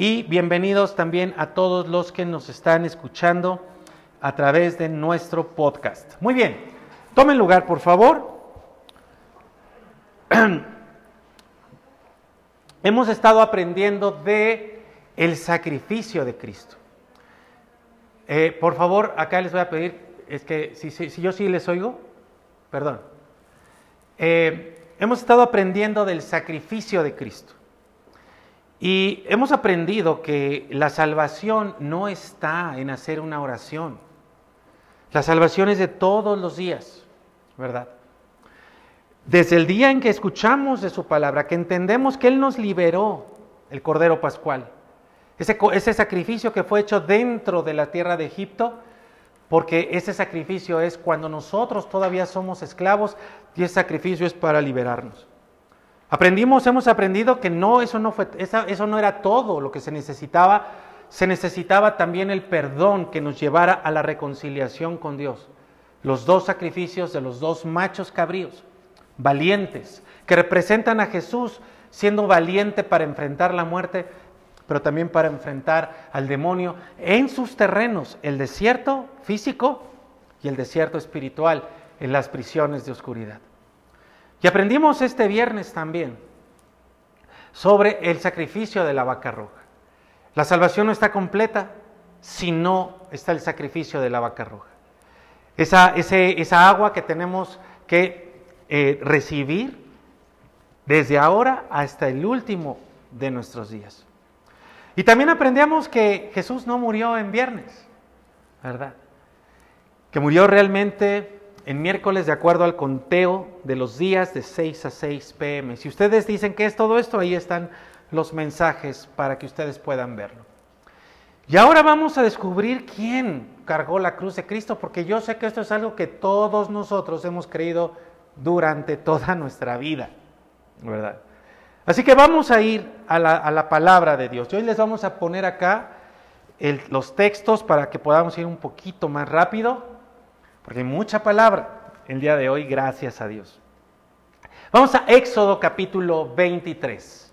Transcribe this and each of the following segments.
y bienvenidos también a todos los que nos están escuchando a través de nuestro podcast. Muy bien, tomen lugar por favor. Hemos estado aprendiendo de el sacrificio de Cristo. Eh, por favor, acá les voy a pedir, es que si, si yo sí les oigo, perdón. Eh, hemos estado aprendiendo del sacrificio de Cristo. Y hemos aprendido que la salvación no está en hacer una oración. La salvación es de todos los días, ¿verdad? Desde el día en que escuchamos de su palabra, que entendemos que Él nos liberó, el Cordero Pascual, ese, ese sacrificio que fue hecho dentro de la tierra de Egipto, porque ese sacrificio es cuando nosotros todavía somos esclavos y ese sacrificio es para liberarnos. Aprendimos, hemos aprendido que no, eso no fue, eso no era todo lo que se necesitaba. Se necesitaba también el perdón que nos llevara a la reconciliación con Dios. Los dos sacrificios de los dos machos cabríos, valientes, que representan a Jesús siendo valiente para enfrentar la muerte, pero también para enfrentar al demonio en sus terrenos, el desierto físico y el desierto espiritual, en las prisiones de oscuridad. Y aprendimos este viernes también sobre el sacrificio de la vaca roja. La salvación no está completa si no está el sacrificio de la vaca roja. Esa, agua que tenemos que eh, recibir desde ahora hasta el último de nuestros días. Y también aprendemos que Jesús no murió en viernes, ¿verdad? Que murió realmente en miércoles de acuerdo al conteo de los días de 6 a 6 pm. Si ustedes dicen que es todo esto, ahí están los mensajes para que ustedes puedan verlo. Y ahora vamos a descubrir quién cargó la cruz de Cristo, porque yo sé que esto es algo que todos nosotros hemos creído durante toda nuestra vida, ¿verdad? Así que vamos a ir a la, palabra de Dios. Hoy les vamos a poner acá los textos para que podamos ir un poquito más rápido porque hay mucha palabra el día de hoy, gracias a Dios. Vamos a Éxodo capítulo 23,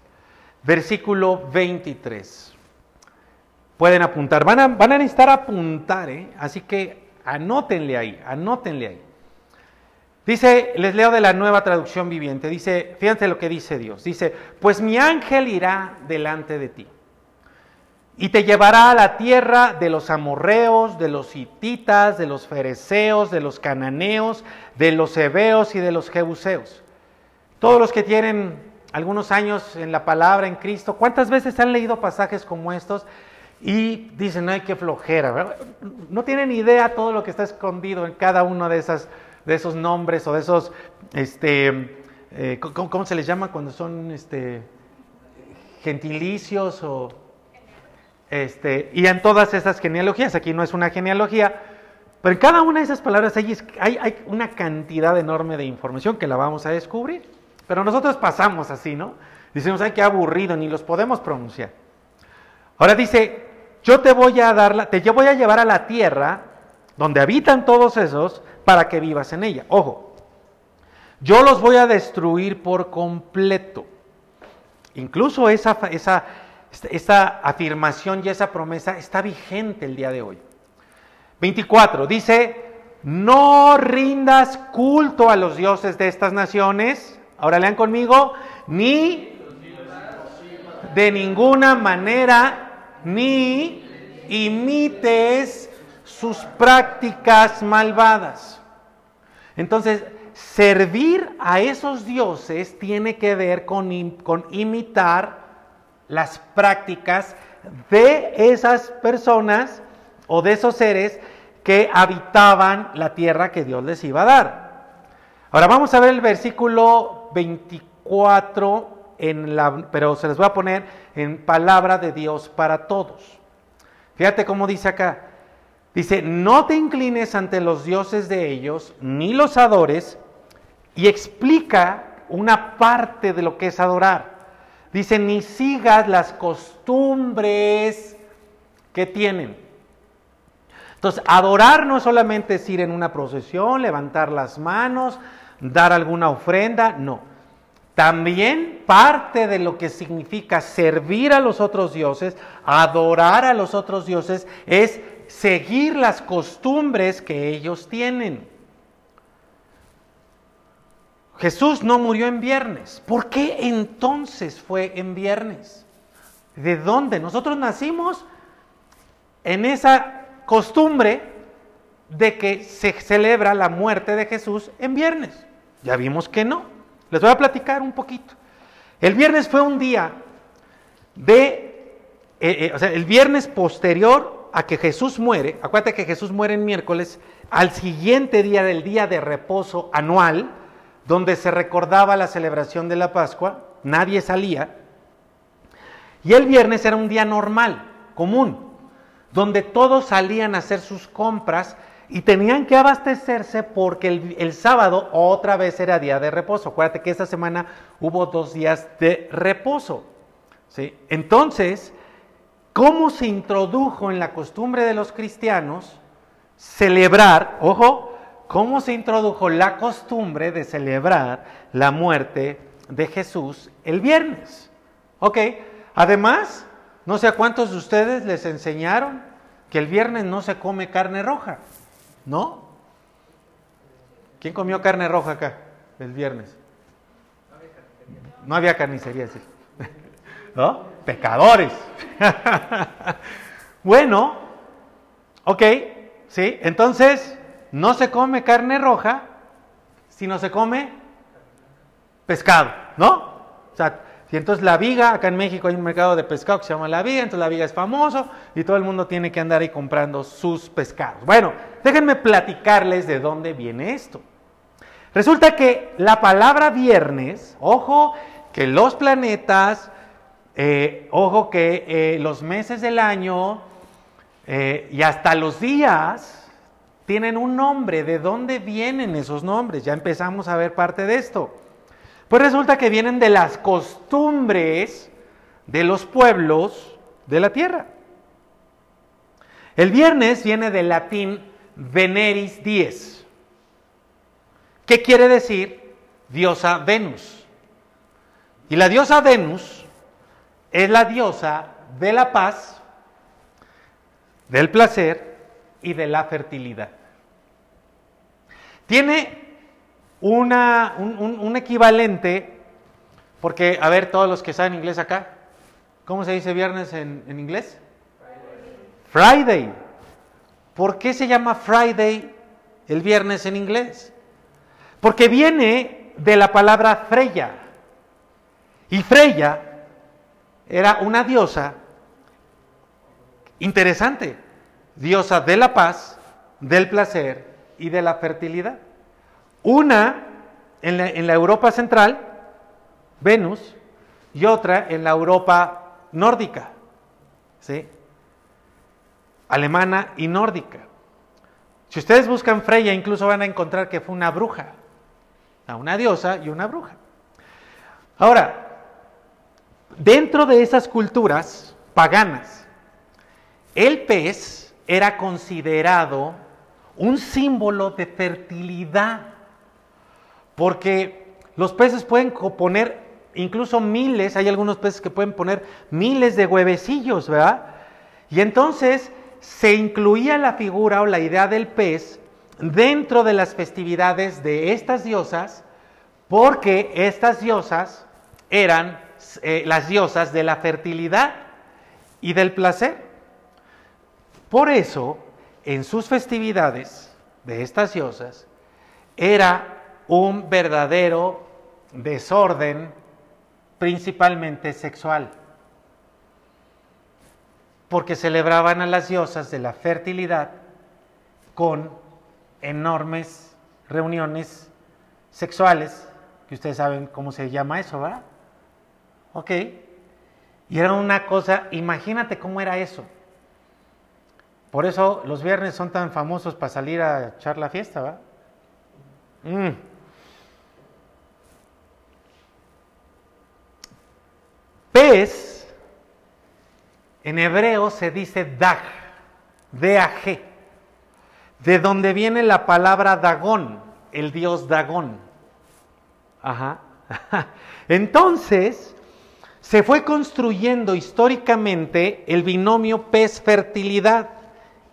versículo 23. Pueden apuntar, van a, van a necesitar apuntar, ¿eh? así que anótenle ahí, anótenle ahí. Dice, les leo de la nueva traducción viviente, dice, fíjense lo que dice Dios, dice, pues mi ángel irá delante de ti y te llevará a la tierra de los amorreos, de los hititas, de los fereceos, de los cananeos, de los hebeos y de los jebuseos. Todos los que tienen algunos años en la palabra, en Cristo, ¿cuántas veces han leído pasajes como estos? Y dicen, ay, qué flojera. No tienen idea todo lo que está escondido en cada uno de, esos nombres o de esos, este, eh, ¿cómo, se les llama cuando son este, gentilicios o este, y en todas esas genealogías, aquí no es una genealogía, pero en cada una de esas palabras hay, una cantidad enorme de información que la vamos a descubrir. Pero nosotros pasamos así, ¿no? Decimos, ay, qué aburrido, ni los podemos pronunciar. Ahora dice, yo te voy a dar, te voy a llevar a la tierra donde habitan todos esos para que vivas en ella. Ojo, yo los voy a destruir por completo. Incluso esa, esa, esta afirmación y esa promesa está vigente el día de hoy. 24. Dice, no rindas culto a los dioses de estas naciones. Ahora lean conmigo, ni de ninguna manera, ni imites sus prácticas malvadas. Entonces, servir a esos dioses tiene que ver con, con imitar las prácticas de esas personas o de esos seres que habitaban la tierra que Dios les iba a dar. Ahora vamos a ver el versículo 24, en la, pero se les voy a poner en palabra de Dios para todos. Fíjate cómo dice acá. Dice, no te inclines ante los dioses de ellos, ni los adores, y explica una parte de lo que es adorar. Dice, ni sigas las costumbres que tienen. Entonces, adorar no solamente es ir en una procesión, levantar las manos, dar alguna ofrenda, no. también parte de lo que significa servir a los otros dioses, adorar a los otros dioses, es seguir las costumbres que ellos tienen. Jesús no murió en viernes. ¿Por qué entonces fue en viernes? ¿De dónde? Nosotros nacimos en esa costumbre de que se celebra la muerte de Jesús en viernes. Ya vimos que no. Les voy a platicar un poquito. El viernes fue un día de, eh, eh, o sea, el viernes posterior a que Jesús muere, acuérdate que Jesús muere en miércoles, al siguiente día del día de reposo anual, donde se recordaba la celebración de la Pascua, nadie salía, y el viernes era un día normal, común, donde todos salían a hacer sus compras y tenían que abastecerse porque el, sábado otra vez era día de reposo. Acuérdate que esta semana hubo dos días de reposo. ¿sí? Entonces, ¿cómo se introdujo en la costumbre de los cristianos celebrar, ojo, cómo se introdujo la costumbre de celebrar la muerte de Jesús el viernes. Ok, además, no sé a cuántos de ustedes les enseñaron que el viernes no se come carne roja, ¿no? ¿Quién comió carne roja acá el viernes? No había carnicería, sí. ¿No? Pecadores. bueno, ok, sí, entonces no se come carne roja, sino se come pescado, ¿no? O sea, y entonces la viga, acá en México hay un mercado de pescado que se llama la viga, entonces la viga es famoso y todo el mundo tiene que andar ahí comprando sus pescados. Bueno, déjenme platicarles de dónde viene esto. Resulta que la palabra viernes, ojo que los planetas, eh, ojo que eh, los meses del año eh, y hasta los días, tienen un nombre. ¿De dónde vienen esos nombres? Ya empezamos a ver parte de esto. Pues resulta que vienen de las costumbres de los pueblos de la tierra. El viernes viene del latín veneris dies. ¿Qué quiere decir? Diosa Venus. Y la diosa Venus es la diosa de la paz, del placer y de la fertilidad. Tiene una, un, equivalente, porque, a ver, todos los que saben inglés acá, ¿cómo se dice viernes en, en inglés? Friday. ¿Por qué se llama Friday el viernes en inglés? Porque viene de la palabra Freya. Y Freya era una diosa interesante diosa de la paz, del placer y de la fertilidad. Una en la, Europa central, Venus, y otra en la Europa nórdica, ¿sí? alemana y nórdica. Si ustedes buscan Freya, incluso van a encontrar que fue una bruja, una diosa y una bruja. Ahora, dentro de esas culturas paganas, el pez era considerado un símbolo de fertilidad, porque los peces pueden poner incluso miles, hay algunos peces que pueden poner miles de huevecillos, ¿verdad? Y entonces se incluía la figura o la idea del pez dentro de las festividades de estas diosas, porque estas diosas eran eh, las diosas de la fertilidad y del placer. Por eso, en sus festividades de estas diosas, era un verdadero desorden, principalmente sexual, porque celebraban a las diosas de la fertilidad con enormes reuniones sexuales, que ustedes saben cómo se llama eso, ¿verdad? Ok. Y era una cosa, imagínate cómo era eso. Por eso los viernes son tan famosos para salir a echar la fiesta, ¿va? Mm. Pez, en hebreo se dice dag, D-A-G, de donde viene la palabra Dagón, el dios Dagón. Ajá. Entonces, se fue construyendo históricamente el binomio pez-fertilidad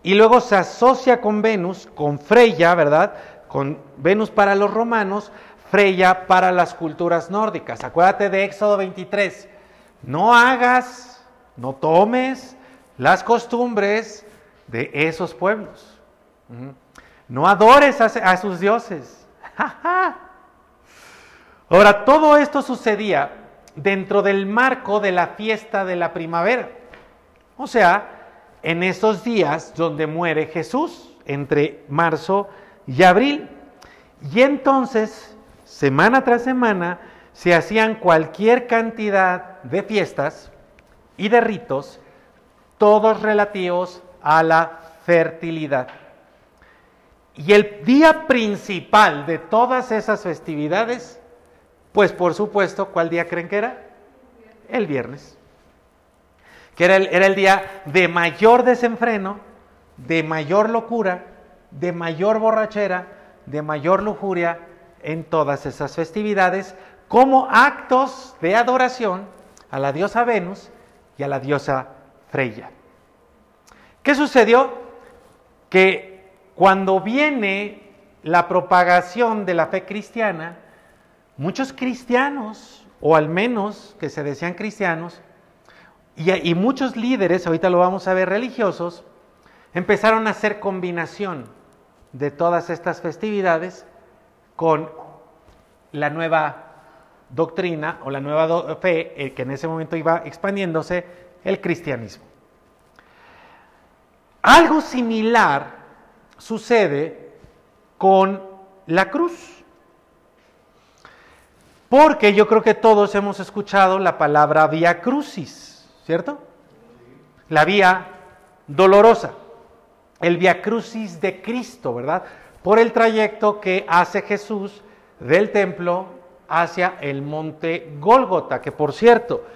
y luego se asocia con Venus, con Freya, ¿verdad? Con Venus para los romanos, Freya para las culturas nórdicas. Acuérdate de Éxodo 23. No hagas, no tomes las costumbres de esos pueblos. No adores a, sus dioses. Ahora, todo esto sucedía dentro del marco de la fiesta de la primavera. O sea, en esos días donde muere Jesús, entre marzo y abril. Y entonces, semana tras semana, se hacían cualquier cantidad de fiestas y de ritos, todos relativos a la fertilidad. Y el día principal de todas esas festividades, pues por supuesto, ¿cuál día creen que era? El viernes. Que era el, era el día de mayor desenfreno, de mayor locura, de mayor borrachera, de mayor lujuria en todas esas festividades, como actos de adoración a la diosa Venus y a la diosa Freya. ¿Qué sucedió? Que cuando viene la propagación de la fe cristiana, muchos cristianos, o al menos que se decían cristianos, y, muchos líderes, ahorita lo vamos a ver, religiosos, empezaron a hacer combinación de todas estas festividades con la nueva doctrina o la nueva fe eh, que en ese momento iba expandiéndose, el cristianismo. Algo similar sucede con la cruz. Porque yo creo que todos hemos escuchado la palabra vía crucis, ¿cierto? La vía dolorosa, el vía crucis de Cristo, ¿verdad? Por el trayecto que hace Jesús del templo hacia el monte Gólgota, que por cierto,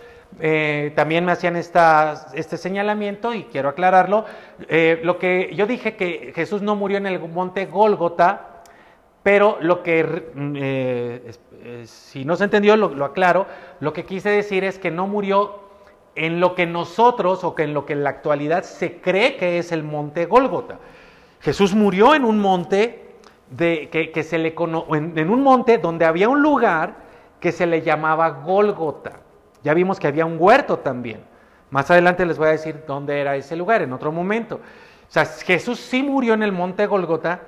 eh, también me hacían este señalamiento y quiero aclararlo. Eh, lo que yo dije que Jesús no murió en el monte Gólgota, pero lo que, mm, eh, si no se entendió, lo, aclaro, lo que quise decir es que no murió en lo que nosotros o que en lo que en la actualidad se cree que es el monte Gólgota. Jesús murió en un monte de, que, se le en un monte donde había un lugar que se le llamaba Gólgota. Ya vimos que había un huerto también. Más adelante les voy a decir dónde era ese lugar, en otro momento. O sea, Jesús sí murió en el monte Golgota,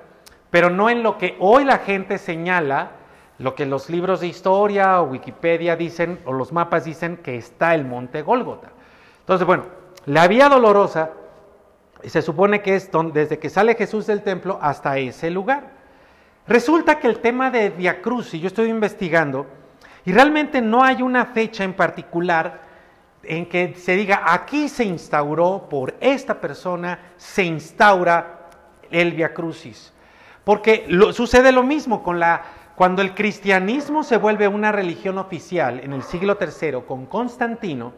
pero no en lo que hoy la gente señala, lo que los libros de historia o Wikipedia dicen, o los mapas dicen que está el monte Golgota. Entonces, bueno, la vía dolorosa se supone que es desde que sale Jesús del templo hasta ese lugar. Resulta que el tema de Via Cruz, si yo estoy investigando, y realmente no hay una fecha en particular en que se diga, aquí se instauró por esta persona, se instaura el Via Crucis. Porque sucede lo mismo con la, cuando el cristianismo se vuelve una religión oficial en el siglo III con Constantino,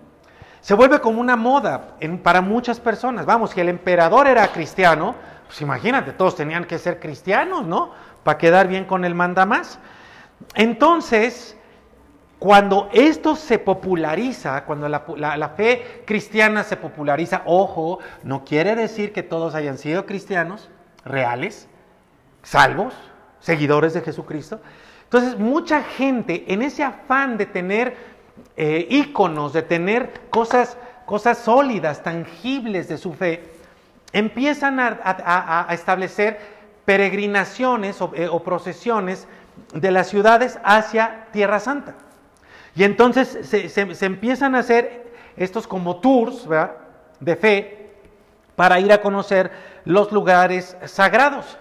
se vuelve como una moda para muchas personas. Vamos, si el emperador era cristiano, pues imagínate, todos tenían que ser cristianos, ¿no? Para quedar bien con el mandamás. Entonces, cuando esto se populariza, cuando la, fe cristiana se populariza, ojo, no quiere decir que todos hayan sido cristianos reales, salvos, seguidores de Jesucristo. Entonces, mucha gente en ese afán de tener eh, íconos, de tener cosas, cosas sólidas, tangibles de su fe, empiezan a, establecer peregrinaciones o, eh, o procesiones de las ciudades hacia Tierra Santa. Y entonces se, empiezan a hacer estos como tours de fe para ir a conocer los lugares sagrados.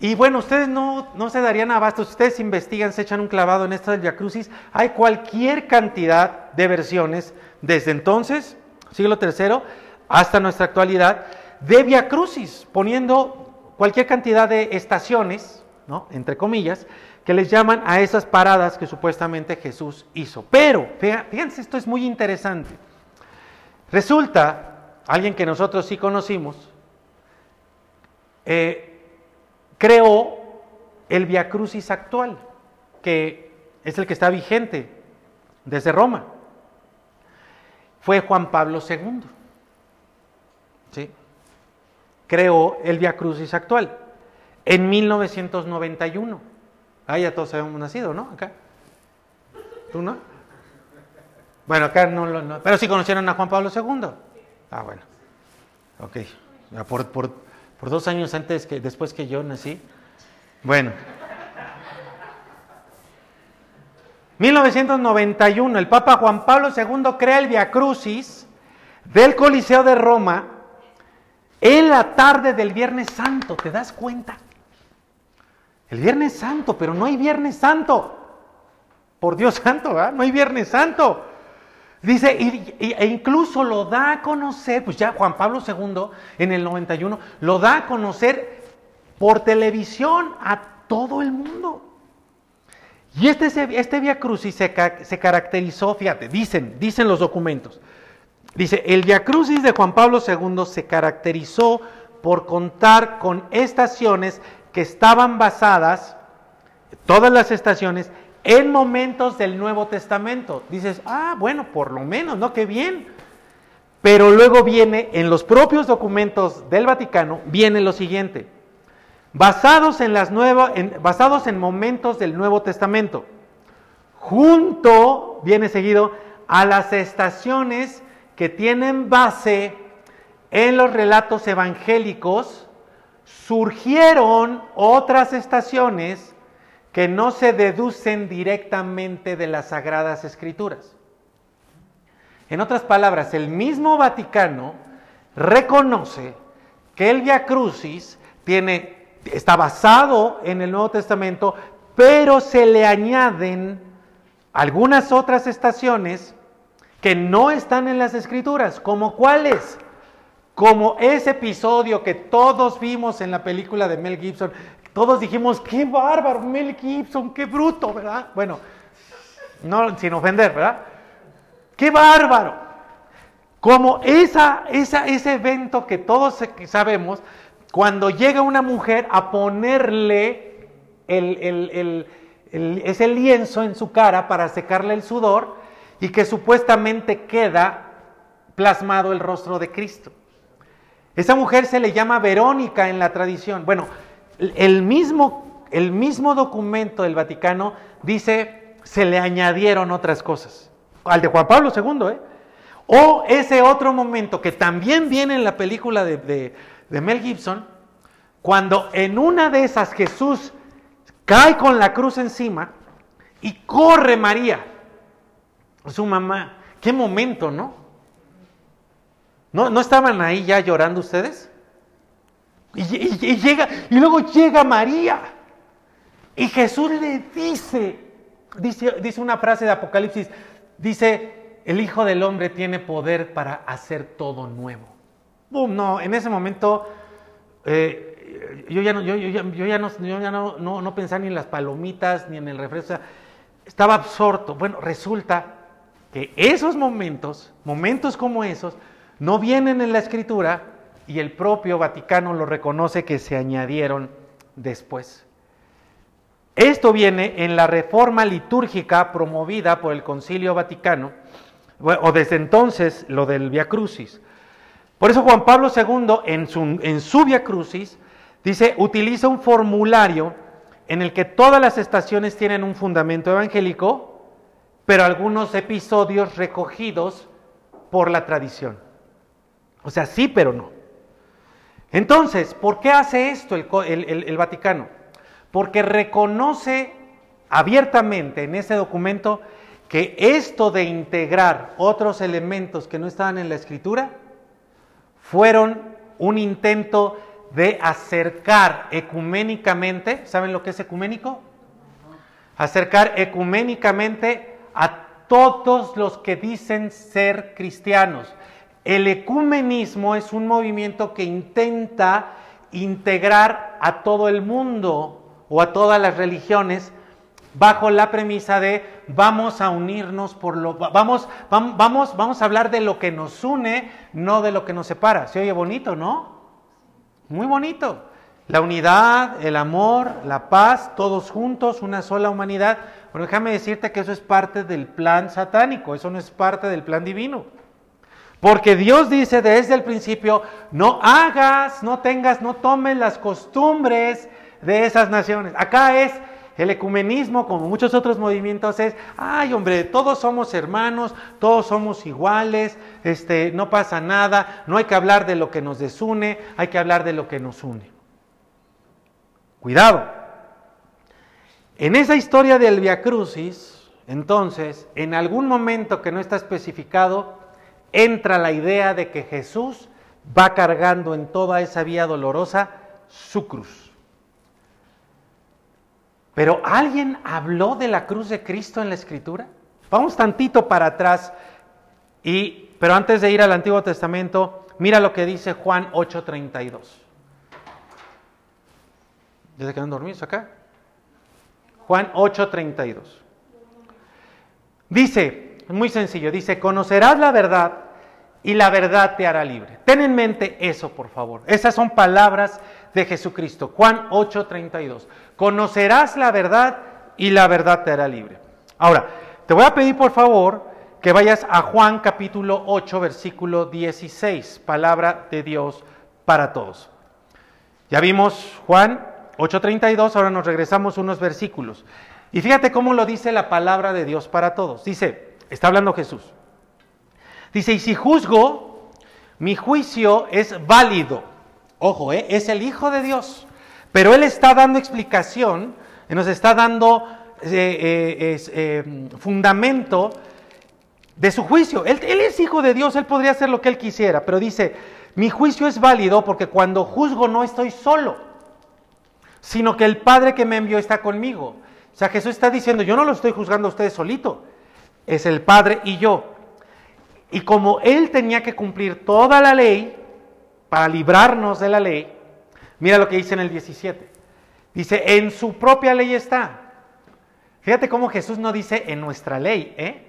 Y bueno, ustedes no, se darían abasto, si ustedes investigan, se echan un clavado en esta del Via Crucis, hay cualquier cantidad de versiones desde entonces, siglo III, hasta nuestra actualidad, de Via Crucis, poniendo cualquier cantidad de estaciones, ¿no? entre comillas, que les llaman a esas paradas que supuestamente Jesús hizo. Pero, fíjense, esto es muy interesante. Resulta, alguien que nosotros sí conocimos, eh, creó el Via Crucis actual, que es el que está vigente desde Roma. Fue Juan Pablo II. ¿Sí? Creó el Via Crucis actual en 1991. Ah, ya todos habíamos nacido, ¿no? Acá. ¿Tú no? Bueno, acá no lo. No, pero sí conocieron a Juan Pablo II. Ah, bueno. Ok. Por, por, por dos años antes que después que yo nací. Bueno. 1991, el Papa Juan Pablo II crea el Via Crucis del Coliseo de Roma en la tarde del Viernes Santo, ¿te das cuenta? El Viernes Santo, pero no hay Viernes Santo. Por Dios santo, ¿verdad? No hay Viernes Santo. Dice, e incluso lo da a conocer, pues ya Juan Pablo II en el 91, lo da a conocer por televisión a todo el mundo. Y este, este Via Crucis se, se, caracterizó, fíjate, dicen, dicen los documentos. Dice, el Via Crucis de Juan Pablo II se caracterizó por contar con estaciones que estaban basadas, todas las estaciones, en momentos del Nuevo Testamento. Dices, ah, bueno, por lo menos, ¿no? Qué bien. Pero luego viene, en los propios documentos del Vaticano, viene lo siguiente. Basados en, las basados en momentos del Nuevo Testamento. Junto, viene seguido, a las estaciones que tienen base en los relatos evangélicos, surgieron otras estaciones que no se deducen directamente de las sagradas escrituras. En otras palabras, el mismo Vaticano reconoce que el Via Crucis tiene, está basado en el Nuevo Testamento, pero se le añaden algunas otras estaciones que no están en las escrituras, como cuáles, como ese episodio que todos vimos en la película de Mel Gibson, todos dijimos, qué bárbaro, Mel Gibson, qué bruto, ¿verdad? Bueno, no sin ofender, ¿verdad? Qué bárbaro. Como esa, esa, ese evento que todos sabemos, cuando llega una mujer a ponerle ese lienzo en su cara para secarle el sudor y que supuestamente queda plasmado el rostro de Cristo. Esa mujer se le llama Verónica en la tradición. Bueno, el mismo, el mismo documento del Vaticano dice, se le añadieron otras cosas. Al de Juan Pablo II, ¿eh? O ese otro momento que también viene en la película de, de Mel Gibson, cuando en una de esas Jesús cae con la cruz encima y corre María, su mamá. Qué momento, ¿no? ¿No, ¿No estaban ahí ya llorando ustedes? Y, llega, y luego llega María. Y Jesús le dice, dice, dice una frase de Apocalipsis, dice, el Hijo del Hombre tiene poder para hacer todo nuevo. No, en ese momento eh, yo ya, no, yo, ya, no, yo no, pensaba ni en las palomitas ni en el refresco. Estaba absorto. Bueno, resulta que esos momentos, momentos como esos, no vienen en la escritura, y el propio Vaticano lo reconoce que se añadieron después. Esto viene en la reforma litúrgica promovida por el Concilio Vaticano, o desde entonces lo del Via Crucis. Por eso Juan Pablo II en su, Via Crucis dice, utiliza un formulario en el que todas las estaciones tienen un fundamento evangélico, pero algunos episodios recogidos por la tradición. O sea, sí, pero no. Entonces, ¿por qué hace esto el, Vaticano? Porque reconoce abiertamente en ese documento que esto de integrar otros elementos que no estaban en la escritura fueron un intento de acercar ecuménicamente, ¿saben lo que es ecuménico? Acercar ecuménicamente a todos los que dicen ser cristianos. El ecumenismo es un movimiento que intenta integrar a todo el mundo o a todas las religiones bajo la premisa de vamos a unirnos por lo vamos vamos vamos a hablar de lo que nos une, no de lo que nos separa. Se oye bonito, ¿no? Muy bonito. La unidad, el amor, la paz, todos juntos, una sola humanidad. Pero déjame decirte que eso es parte del plan satánico, eso no es parte del plan divino. Porque Dios dice desde el principio, no hagas, no tengas, no tomes las costumbres de esas naciones. Acá es el ecumenismo, como muchos otros movimientos, es, ay hombre, todos somos hermanos, todos somos iguales, este, no pasa nada, no hay que hablar de lo que nos desune, hay que hablar de lo que nos une. Cuidado. En esa historia del Via Crucis, entonces, en algún momento que no está especificado, entra la idea de que Jesús va cargando en toda esa vía dolorosa su cruz. Pero ¿alguien habló de la cruz de Cristo en la Escritura? Vamos tantito para atrás y pero antes de ir al Antiguo Testamento, mira lo que dice Juan 8:32. ¿Ya se quedan dormidos acá? Juan 8:32. Dice, muy sencillo, dice, conocerás la verdad y la verdad te hará libre. Ten en mente eso, por favor. Esas son palabras de Jesucristo. Juan 8:32. Conocerás la verdad y la verdad te hará libre. Ahora, te voy a pedir, por favor, que vayas a Juan capítulo 8, versículo 16, palabra de Dios para todos. Ya vimos Juan 8:32, ahora nos regresamos unos versículos. Y fíjate cómo lo dice la palabra de Dios para todos. Dice, está hablando Jesús. Dice, y si juzgo, mi juicio es válido. Ojo, ¿eh? es el Hijo de Dios. Pero Él está dando explicación, nos está dando eh, eh, fundamento de su juicio. Él, él es Hijo de Dios, Él podría hacer lo que Él quisiera, pero dice, mi juicio es válido porque cuando juzgo no estoy solo sino que el Padre que me envió está conmigo. O sea, Jesús está diciendo, yo no lo estoy juzgando a ustedes solito, es el Padre y yo. Y como Él tenía que cumplir toda la ley para librarnos de la ley, mira lo que dice en el 17. Dice, en su propia ley está. Fíjate cómo Jesús no dice en nuestra ley, ¿eh?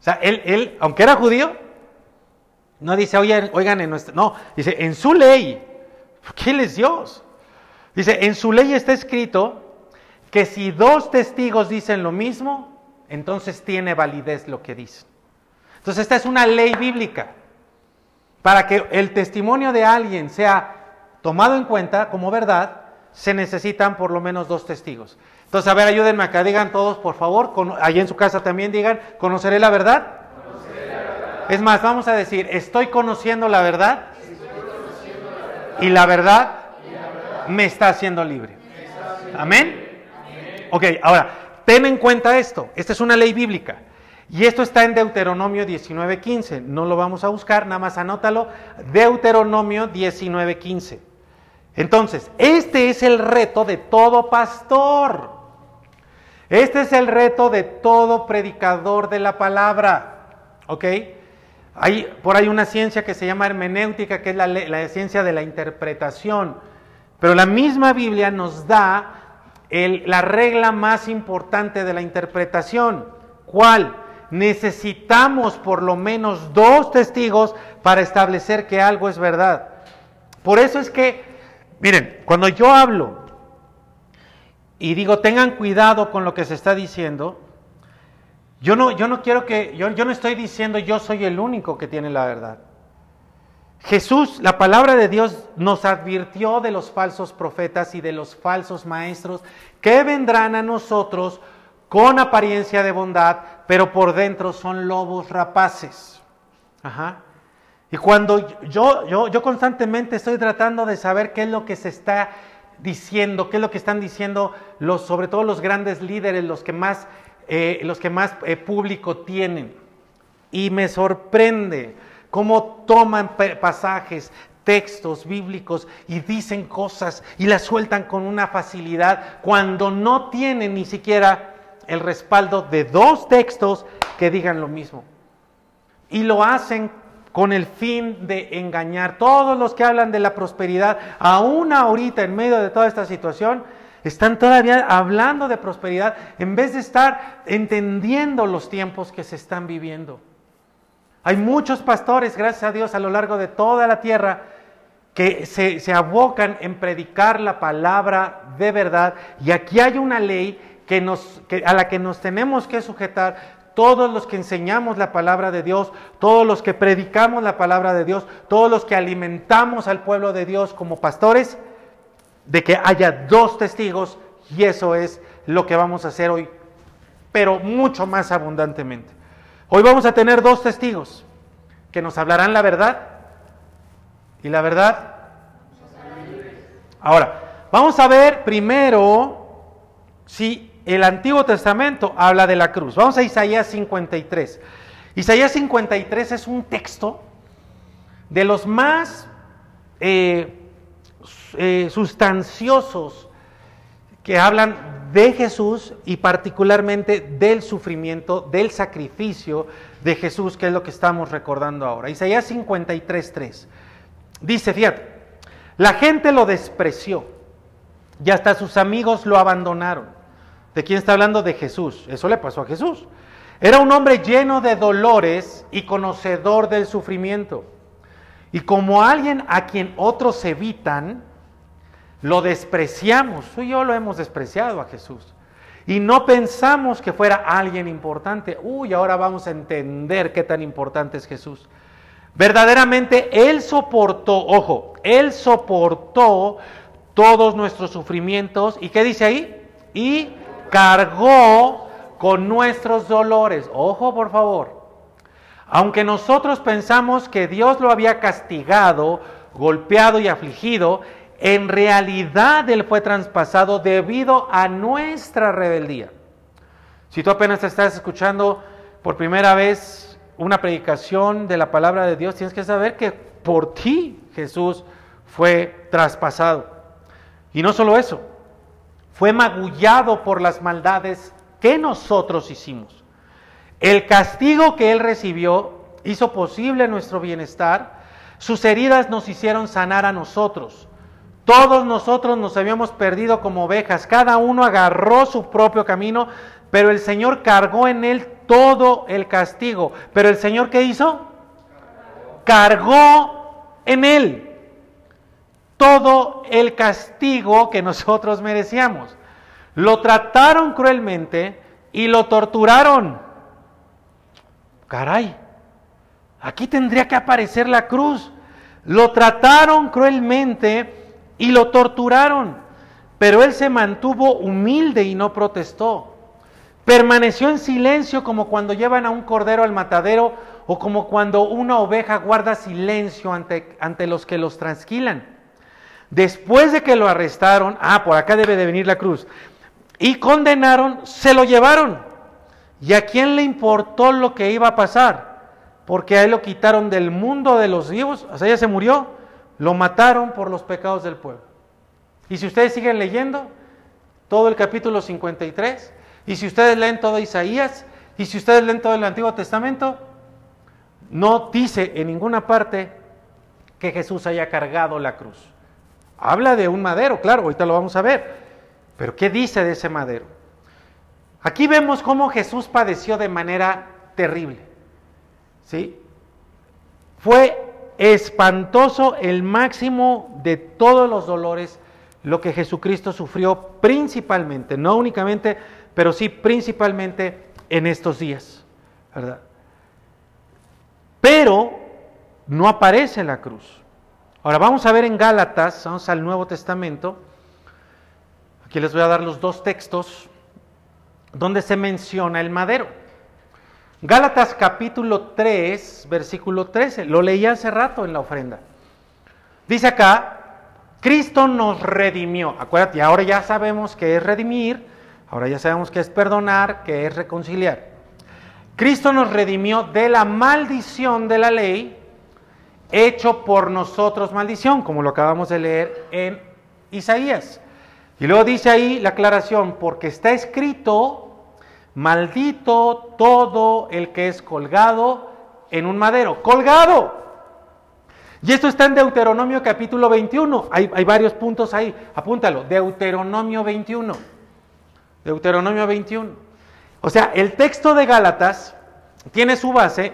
O sea, él, él aunque era judío, no dice, oigan, oigan en nuestra, no, dice, en su ley, porque Él es Dios. Dice, en su ley está escrito que si dos testigos dicen lo mismo, entonces tiene validez lo que dicen. Entonces esta es una ley bíblica. Para que el testimonio de alguien sea tomado en cuenta como verdad, se necesitan por lo menos dos testigos. Entonces, a ver, ayúdenme acá, digan todos, por favor, allí en su casa también digan, ¿conoceré la verdad? Es más, vamos a decir, estoy conociendo la verdad, y la verdad me está haciendo libre. Amén. Ok, ahora, ten en cuenta esto. Esta es una ley bíblica. Y esto está en Deuteronomio 19:15. No lo vamos a buscar, nada más anótalo. Deuteronomio 19:15. Entonces, este es el reto de todo pastor. Este es el reto de todo predicador de la palabra. ¿Ok? Hay por ahí una ciencia que se llama hermenéutica, que es la, la ciencia de la interpretación. Pero la misma Biblia nos da la regla más importante de la interpretación. ¿Cuál? Necesitamos por lo menos dos testigos para establecer que algo es verdad. Por eso es que, miren, cuando yo hablo y digo tengan cuidado con lo que se está diciendo, yo no, yo no quiero que, yo, yo no estoy diciendo yo soy el único que tiene la verdad. Jesús, la palabra de Dios nos advirtió de los falsos profetas y de los falsos maestros que vendrán a nosotros con apariencia de bondad, pero por dentro son lobos rapaces. Ajá. Y cuando yo, yo, yo constantemente estoy tratando de saber qué es lo que se está diciendo, qué es lo que están diciendo los, sobre todo los grandes líderes, los que más, eh, los que más eh, público tienen. Y me sorprende cómo toman pasajes, textos bíblicos y dicen cosas y las sueltan con una facilidad cuando no tienen ni siquiera el respaldo de dos textos que digan lo mismo. Y lo hacen con el fin de engañar. Todos los que hablan de la prosperidad, aún ahorita en medio de toda esta situación, están todavía hablando de prosperidad en vez de estar entendiendo los tiempos que se están viviendo. Hay muchos pastores, gracias a Dios, a lo largo de toda la tierra que se, abocan en predicar la palabra de verdad. Y aquí hay una ley que, a la que nos tenemos que sujetar todos los que enseñamos la palabra de Dios, todos los que predicamos la palabra de Dios, todos los que alimentamos al pueblo de Dios como pastores, de que haya dos testigos y eso es lo que vamos a hacer hoy, pero mucho más abundantemente. Hoy vamos a tener dos testigos que nos hablarán la verdad y la verdad. Ahora, vamos a ver primero si el Antiguo Testamento habla de la cruz. Vamos a Isaías 53. Isaías 53 es un texto de los más eh, eh, sustanciosos que hablan de Jesús y particularmente del sufrimiento, del sacrificio de Jesús, que es lo que estamos recordando ahora. Isaías 53.3 dice, fíjate, la gente lo despreció y hasta sus amigos lo abandonaron. ¿De quién está hablando? De Jesús. Eso le pasó a Jesús. Era un hombre lleno de dolores y conocedor del sufrimiento. Y como alguien a quien otros evitan, lo despreciamos. Tú y yo lo hemos despreciado a Jesús. Y no pensamos que fuera alguien importante. Uy, ahora vamos a entender qué tan importante es Jesús. Verdaderamente Él soportó, ojo, Él soportó todos nuestros sufrimientos. ¿Y qué dice ahí? Y cargó con nuestros dolores. Ojo, por favor. Aunque nosotros pensamos que Dios lo había castigado, golpeado y afligido, en realidad Él fue traspasado debido a nuestra rebeldía. Si tú apenas estás escuchando por primera vez una predicación de la palabra de Dios, tienes que saber que por ti Jesús fue traspasado. Y no solo eso, fue magullado por las maldades que nosotros hicimos. El castigo que él recibió hizo posible nuestro bienestar. Sus heridas nos hicieron sanar a nosotros. Todos nosotros nos habíamos perdido como ovejas. Cada uno agarró su propio camino, pero el Señor cargó en él todo el castigo. Pero el Señor ¿qué hizo? Cargó en él todo el castigo que nosotros merecíamos. Lo trataron cruelmente y lo torturaron. Caray, aquí tendría que aparecer la cruz. Lo trataron cruelmente y lo torturaron, pero él se mantuvo humilde y no protestó. Permaneció en silencio como cuando llevan a un cordero al matadero o como cuando una oveja guarda silencio ante, ante los que los transquilan. Después de que lo arrestaron, ah, por acá debe de venir la cruz, y condenaron, se lo llevaron. ¿Y a quién le importó lo que iba a pasar? Porque a él lo quitaron del mundo de los vivos, o sea, ya se murió, lo mataron por los pecados del pueblo. Y si ustedes siguen leyendo todo el capítulo 53, y si ustedes leen todo Isaías, y si ustedes leen todo el Antiguo Testamento, no dice en ninguna parte que Jesús haya cargado la cruz. Habla de un madero, claro, ahorita lo vamos a ver. Pero ¿qué dice de ese madero? Aquí vemos cómo Jesús padeció de manera terrible. ¿Sí? Fue espantoso el máximo de todos los dolores lo que Jesucristo sufrió principalmente, no únicamente, pero sí principalmente en estos días, ¿verdad? Pero no aparece la cruz. Ahora vamos a ver en Gálatas, vamos al Nuevo Testamento. Aquí les voy a dar los dos textos donde se menciona el madero. Gálatas capítulo 3, versículo 13. Lo leí hace rato en la ofrenda. Dice acá, Cristo nos redimió. Acuérdate, ahora ya sabemos que es redimir, ahora ya sabemos que es perdonar, que es reconciliar. Cristo nos redimió de la maldición de la ley hecho por nosotros maldición, como lo acabamos de leer en Isaías. Y luego dice ahí la aclaración, porque está escrito, maldito todo el que es colgado en un madero, colgado. Y esto está en Deuteronomio capítulo 21, hay, varios puntos ahí, apúntalo, Deuteronomio 21, Deuteronomio 21. O sea, el texto de Gálatas tiene su base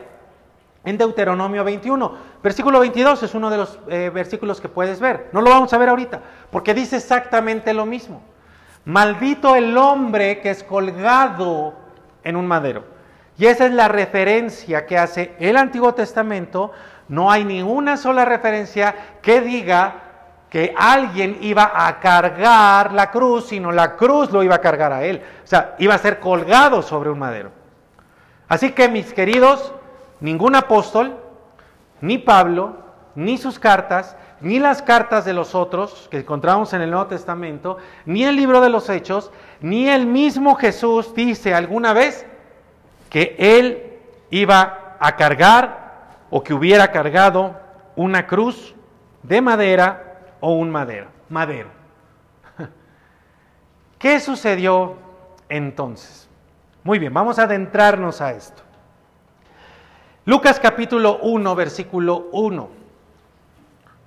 en Deuteronomio 21. Versículo 22 es uno de los eh, versículos que puedes ver. No lo vamos a ver ahorita, porque dice exactamente lo mismo. Maldito el hombre que es colgado en un madero. Y esa es la referencia que hace el Antiguo Testamento. No hay ninguna sola referencia que diga que alguien iba a cargar la cruz, sino la cruz lo iba a cargar a él. O sea, iba a ser colgado sobre un madero. Así que mis queridos, ningún apóstol, ni Pablo, ni sus cartas, ni las cartas de los otros que encontramos en el Nuevo Testamento, ni el libro de los Hechos, ni el mismo Jesús dice alguna vez que él iba a cargar o que hubiera cargado una cruz de madera o un madero. madero. ¿Qué sucedió entonces? Muy bien, vamos a adentrarnos a esto. Lucas capítulo 1, versículo 1.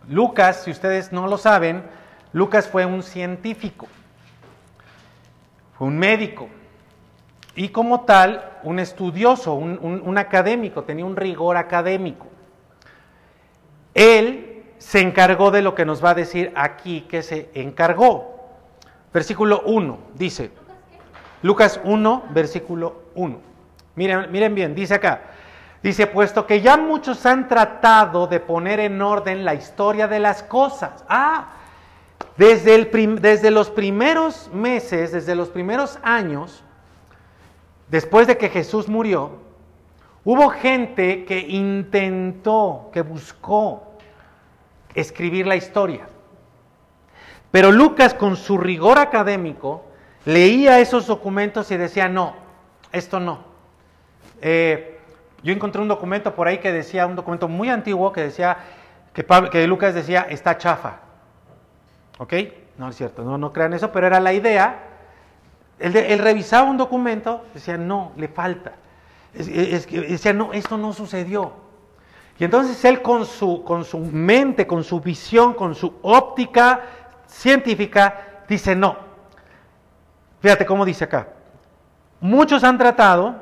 Lucas, si ustedes no lo saben, Lucas fue un científico, fue un médico y como tal un estudioso, un, académico, tenía un rigor académico. Él se encargó de lo que nos va a decir aquí que se encargó. Versículo 1 dice, Lucas 1, versículo 1. Miren, miren bien, dice acá, Dice, puesto que ya muchos han tratado de poner en orden la historia de las cosas. Ah, desde, el desde los primeros meses, desde los primeros años, después de que Jesús murió, hubo gente que intentó, que buscó escribir la historia. Pero Lucas, con su rigor académico, leía esos documentos y decía, no, esto no. Eh, yo encontré un documento por ahí que decía, un documento muy antiguo que decía, que, Lucas decía, está chafa. ¿Ok? No es cierto, no, no crean eso, pero era la idea. Él, revisaba un documento, decía, no, le falta. decía, no, esto no sucedió. Y entonces él con su, con su mente, con su visión, con su óptica científica, dice, no. Fíjate cómo dice acá. Muchos han tratado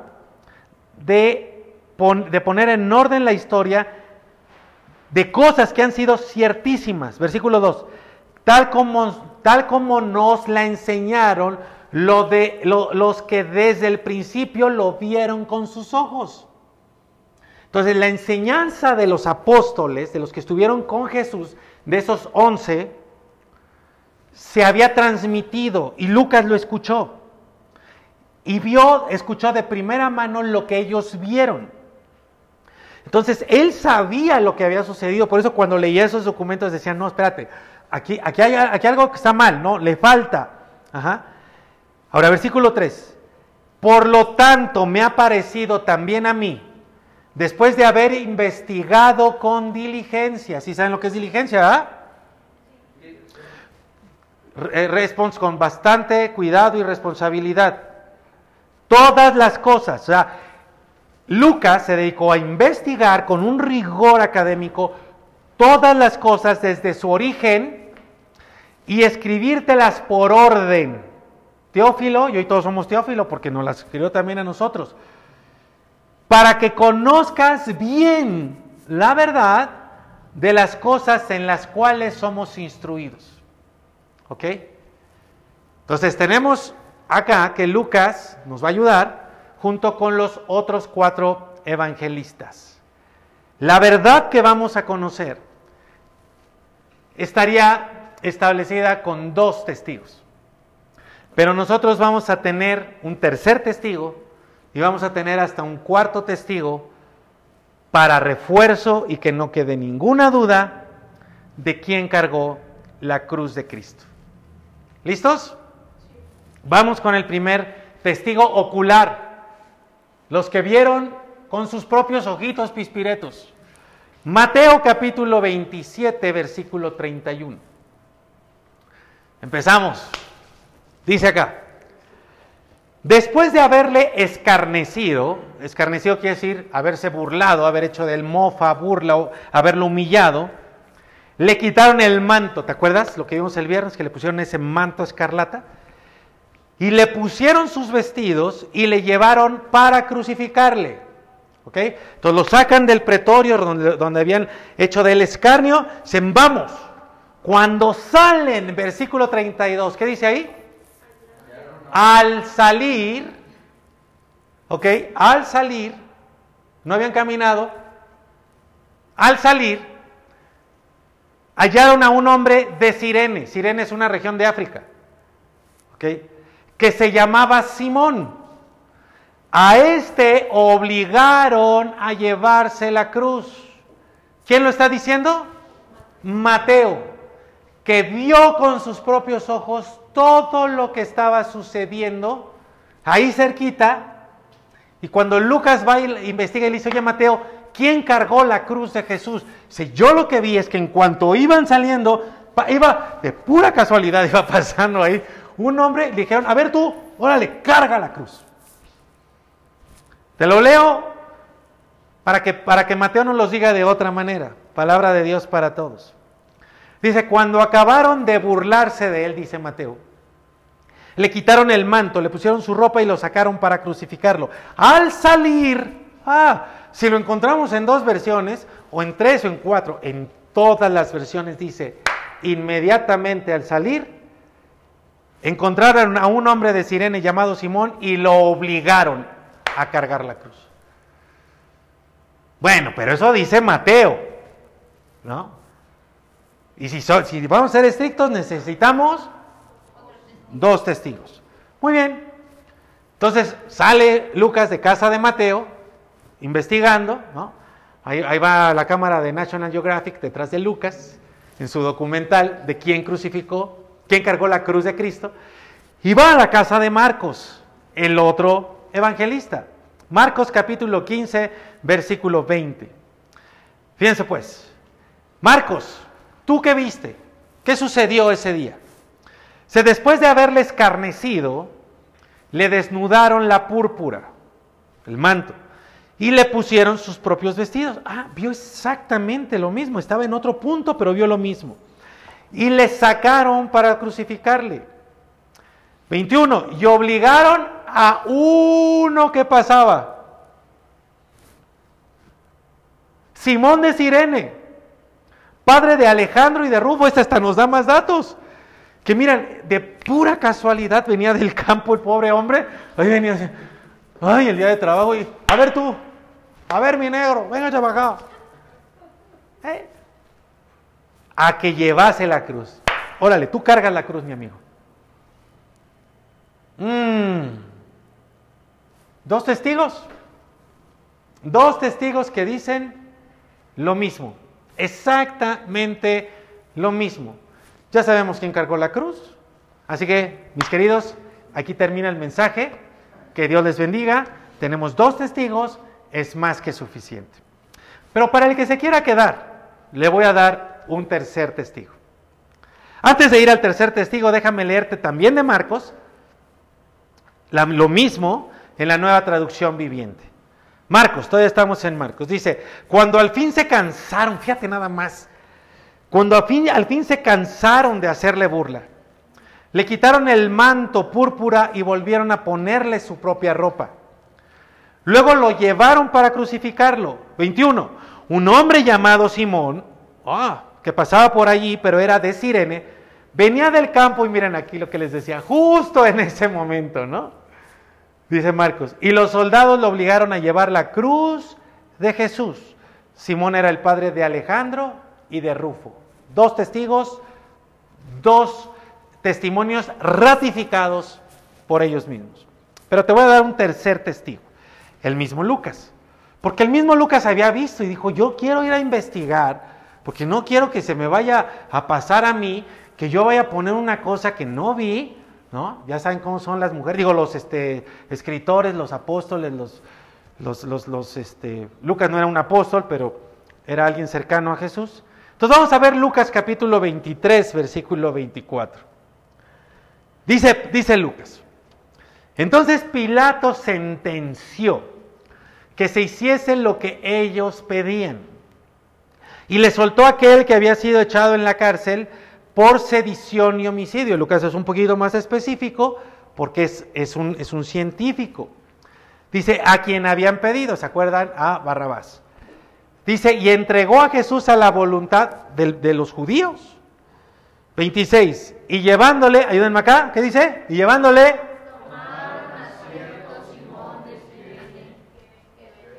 de de poner en orden la historia de cosas que han sido ciertísimas. Versículo 2. Tal como, tal como nos la enseñaron de, los que desde el principio lo vieron con sus ojos. Entonces la enseñanza de los apóstoles, de los que estuvieron con Jesús, de esos once, se había transmitido y Lucas lo escuchó. Y vio, escuchó de primera mano lo que ellos vieron. Entonces, él sabía lo que había sucedido, por eso cuando leía esos documentos decía, no, espérate, aquí, aquí, hay, aquí algo que está mal, no, le falta. Ahora, versículo 3. Por lo tanto, me ha parecido también a mí, después de haber investigado con diligencia, ¿sí saben lo que es diligencia? ¿ah? Response con bastante cuidado y responsabilidad. Todas las cosas, o sea, Lucas se dedicó a investigar con un rigor académico todas las cosas desde su origen y escribírtelas por orden. Teófilo, y hoy todos somos Teófilo porque nos las escribió también a nosotros, para que conozcas bien la verdad de las cosas en las cuales somos instruidos. ¿Ok? Entonces tenemos acá que Lucas nos va a ayudar junto con los otros cuatro evangelistas. La verdad que vamos a conocer estaría establecida con dos testigos. Pero nosotros vamos a tener un tercer testigo y vamos a tener hasta un cuarto testigo para refuerzo y que no quede ninguna duda de quién cargó la cruz de Cristo. ¿Listos? Vamos con el primer testigo ocular los que vieron con sus propios ojitos pispiretos. Mateo capítulo 27, versículo 31. Empezamos. Dice acá, después de haberle escarnecido, escarnecido quiere decir haberse burlado, haber hecho del mofa, burla, haberlo humillado, le quitaron el manto, ¿te acuerdas lo que vimos el viernes que le pusieron ese manto escarlata? Y le pusieron sus vestidos y le llevaron para crucificarle. ¿Ok? Entonces lo sacan del pretorio donde, donde habían hecho del escarnio, se vamos. Cuando salen, versículo 32, ¿qué dice ahí? Al salir, ¿ok? Al salir, no habían caminado, al salir, hallaron a un hombre de Sirene. Sirene es una región de África, ¿ok? Que se llamaba Simón. A este obligaron a llevarse la cruz. ¿Quién lo está diciendo? Mateo, que vio con sus propios ojos todo lo que estaba sucediendo ahí cerquita. Y cuando Lucas va y investiga y le dice, oye Mateo, ¿quién cargó la cruz de Jesús? Si yo lo que vi es que en cuanto iban saliendo, iba de pura casualidad, iba pasando ahí un hombre, le dijeron, a ver tú, órale, carga la cruz. Te lo leo para que, para que Mateo nos los diga de otra manera. Palabra de Dios para todos. Dice, cuando acabaron de burlarse de él, dice Mateo, le quitaron el manto, le pusieron su ropa y lo sacaron para crucificarlo. Al salir, ah, si lo encontramos en dos versiones, o en tres o en cuatro, en todas las versiones dice, inmediatamente al salir, encontraron a un hombre de Sirene llamado Simón y lo obligaron a cargar la cruz. Bueno, pero eso dice Mateo, ¿no? Y si, vamos a ser estrictos, necesitamos dos testigos. Muy bien. Entonces sale Lucas de casa de Mateo, investigando, ¿no? Ahí, ahí, va la cámara de National Geographic detrás de Lucas, en su documental de quién crucificó, quién cargó la cruz de Cristo, y va a la casa de Marcos, el otro evangelista. Marcos capítulo 15, versículo 20. Fíjense pues, Marcos, ¿tú qué viste? ¿Qué sucedió ese día? Se después de haberle escarnecido, le desnudaron la púrpura, el manto, y le pusieron sus propios vestidos. Ah, vio exactamente lo mismo, estaba en otro punto, pero vio lo mismo. Y le sacaron para crucificarle. 21. Y obligaron a uno que pasaba. Simón de Sirene, padre de Alejandro y de Rufo, este hasta nos da más datos. Que miran, de pura casualidad venía del campo el pobre hombre. Ahí venía ay, el día de trabajo. Y, a ver tú, a ver mi negro, venga para acá. ¿Eh? A que llevase la cruz. Órale, tú cargas la cruz, mi amigo. Mmm. Dos testigos. Dos testigos que dicen lo mismo. Exactamente lo mismo. Ya sabemos quién cargó la cruz. Así que, mis queridos, aquí termina el mensaje. Que Dios les bendiga. Tenemos dos testigos. Es más que suficiente. Pero para el que se quiera quedar, le voy a dar un tercer testigo. Antes de ir al tercer testigo, déjame leerte también de Marcos. lo mismo, en la nueva traducción viviente. Marcos, todavía estamos en Marcos. Dice, cuando al fin se cansaron, fíjate nada más, cuando al fin, se cansaron de hacerle burla, le quitaron el manto púrpura y volvieron a ponerle su propia ropa. Luego lo llevaron para crucificarlo. 21. Un hombre llamado Simón, ah, que pasaba por allí, pero era de Sirene, venía del campo y miren aquí lo que les decía, justo en ese momento, ¿no? Dice Marcos, y los soldados lo obligaron a llevar la cruz de Jesús. Simón era el padre de Alejandro y de Rufo. Dos testigos, dos testimonios ratificados por ellos mismos. Pero te voy a dar un tercer testigo, el mismo Lucas. Porque el mismo Lucas había visto y dijo, yo quiero ir a investigar, porque no quiero que se me vaya a pasar a mí, que yo vaya a poner una cosa que no vi ¿no? Ya saben cómo son las mujeres, digo, los este, escritores, los apóstoles, los, este, Lucas no era un apóstol, pero era alguien cercano a Jesús. Entonces vamos a ver Lucas capítulo 23, versículo 24. Dice, dice Lucas, entonces Pilato sentenció que se hiciese lo que ellos pedían y le soltó aquel que había sido echado en la cárcel por sedición y homicidio. Lucas es un poquito más específico porque es, un, es un científico. Dice, a quien habían pedido, ¿se acuerdan? A Barrabás. Dice, y entregó a Jesús a la voluntad de, de los judíos. 26. Y llevándole, ayúdenme acá, ¿qué dice? Y llevándole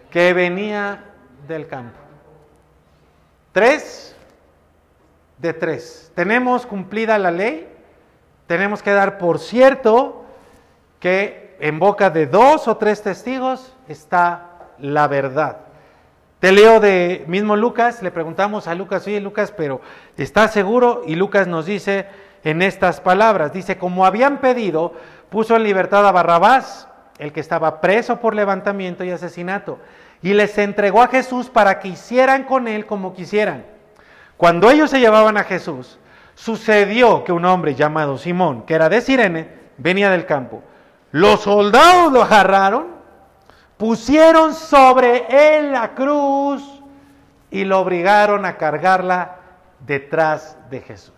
que venía del campo. Tres de tres. Tenemos cumplida la ley, tenemos que dar por cierto que en boca de dos o tres testigos está la verdad. Te leo de mismo Lucas, le preguntamos a Lucas, oye Lucas, pero ¿estás seguro? Y Lucas nos dice en estas palabras, dice, como habían pedido, puso en libertad a Barrabás, el que estaba preso por levantamiento y asesinato, y les entregó a Jesús para que hicieran con él como quisieran. Cuando ellos se llevaban a Jesús, sucedió que un hombre llamado Simón, que era de Sirene, venía del campo. Los soldados lo agarraron pusieron sobre él la cruz y lo obligaron a cargarla detrás de Jesús.